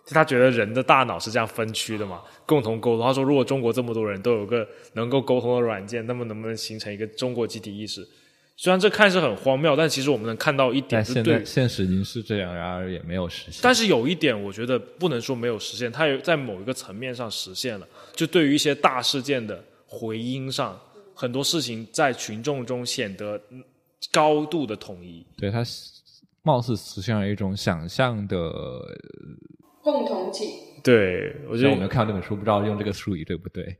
就他觉得人的大脑是这样分区的嘛，共同沟通。他说，如果中国这么多人都有个能够沟通的软件，那么能不能形成一个中国集体意识？虽然这看似很荒谬，但其实我们能看到一点，现在现实已经是这样，然而也没有实现。但是有一点，我觉得不能说没有实现，它有在某一个层面上实现了。就对于一些大事件的回音上，很多事情在群众中显得高度的统一。对它貌似实现了一种想象的。共同体。对，我觉得我没有看到这本书，不知道用这个术语对不对？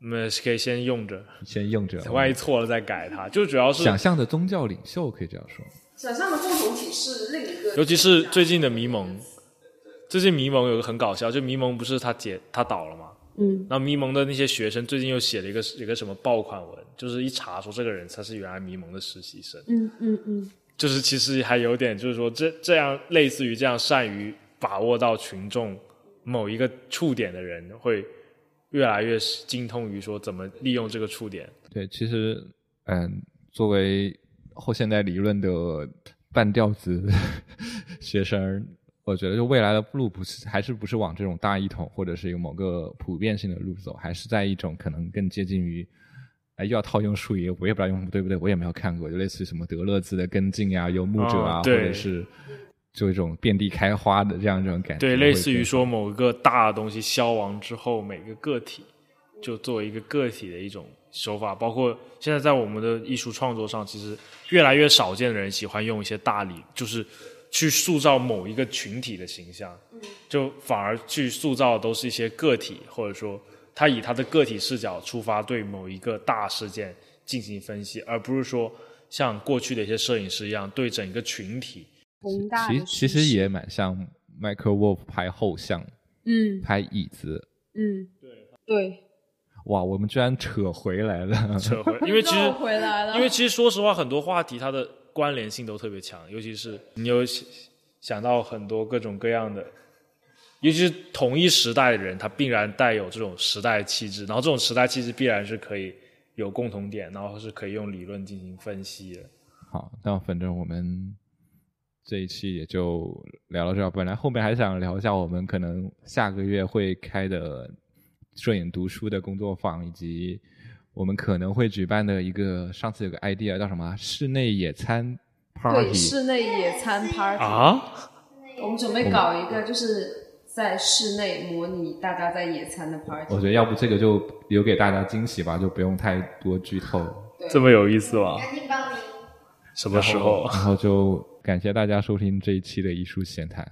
我们可以先用着，先用着，万一错了再改它。就主要是想象的宗教领袖，可以这样说。想象的共同体是另一个，尤其是最近的迷蒙。最近迷蒙有个很搞笑，就迷蒙不是他解他倒了吗？嗯。那迷蒙的那些学生最近又写了一个一个什么爆款文，就是一查说这个人他是原来迷蒙的实习生。嗯嗯嗯。就是其实还有点，就是说这这样类似于这样善于。把握到群众某一个触点的人，会越来越精通于说怎么利用这个触点。对，其实，嗯，作为后现代理论的半吊子学生，我觉得就未来的路不是还是不是往这种大一统或者是有某个普遍性的路走，还是在一种可能更接近于，哎，又要套用术语，我也不知道用对不对，我也没有看过，就类似于什么德勒兹的跟进呀、游牧者啊，或者是。就一种遍地开花的这样一种感觉，对，类似于说某一个大的东西消亡之后，每个个体就作为一个个体的一种手法。包括现在在我们的艺术创作上，其实越来越少见的人喜欢用一些大理，就是去塑造某一个群体的形象，就反而去塑造都是一些个体，或者说他以他的个体视角出发，对某一个大事件进行分析，而不是说像过去的一些摄影师一样对整个群体。其其实也蛮像 Michael Wolf 拍后像，嗯，拍椅子，嗯，对对。哇，我们居然扯回来了，[laughs] 扯回，因为其实回来了，因为其实说实话，很多话题它的关联性都特别强，尤其是你有想到很多各种各样的，尤其是同一时代的人，他必然带有这种时代气质，然后这种时代气质必然是可以有共同点，然后是可以用理论进行分析的。好，那反正我们。这一期也就聊到这儿。本来后面还想聊一下我们可能下个月会开的摄影读书的工作坊，以及我们可能会举办的一个上次有个 idea 叫什么室内野餐 party，对，室内野餐 party 啊，我们准备搞一个，就是在室内模拟大家在野餐的 party。我觉得要不这个就留给大家惊喜吧，就不用太多剧透。这么有意思吗？赶紧报名。什么时候？然后就感谢大家收听这一期的艺术闲谈。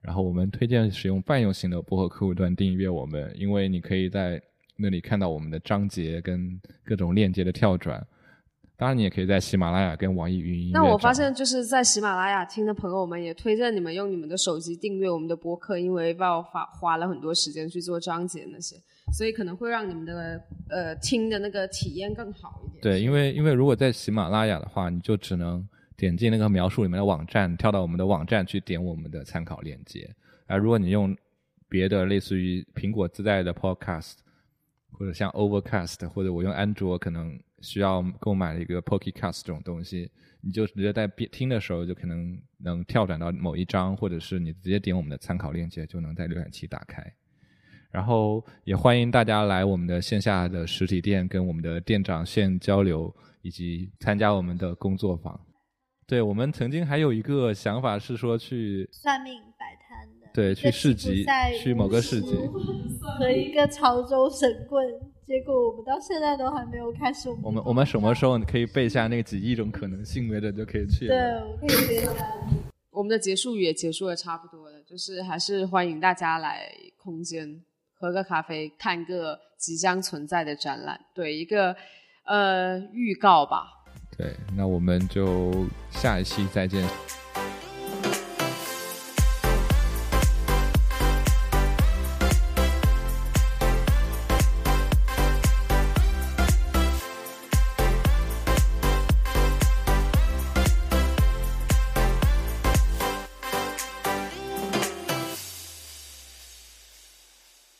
然后我们推荐使用泛用型的播客客户端订阅我们，因为你可以在那里看到我们的章节跟各种链接的跳转。当然，你也可以在喜马拉雅跟网易云音乐。那我发现就是在喜马拉雅听的朋友们也推荐你们用你们的手机订阅我们的播客，因为要花花了很多时间去做章节那些，所以可能会让你们的呃听的那个体验更好一点。对，因为因为如果在喜马拉雅的话，你就只能点进那个描述里面的网站，跳到我们的网站去点我们的参考链接。而如果你用别的类似于苹果自带的 Podcast，或者像 Overcast，或者我用安卓可能需要购买一个 Pocket Cast 这种东西，你就直接在听的时候就可能能跳转到某一章，或者是你直接点我们的参考链接就能在浏览器打开。然后也欢迎大家来我们的线下的实体店跟我们的店长线交流，以及参加我们的工作坊。对我们曾经还有一个想法是说去算命摆摊的，对，去市集，去某个市集和一个潮州神棍。结果我们到现在都还没有开始。我们我们什么时候可以背下那几亿种可能性没的就可以去？对，我可以背下。[laughs] 我们的结束语也结束的差不多了，就是还是欢迎大家来空间喝个咖啡，看个即将存在的展览，对一个呃预告吧。对，那我们就下一期再见。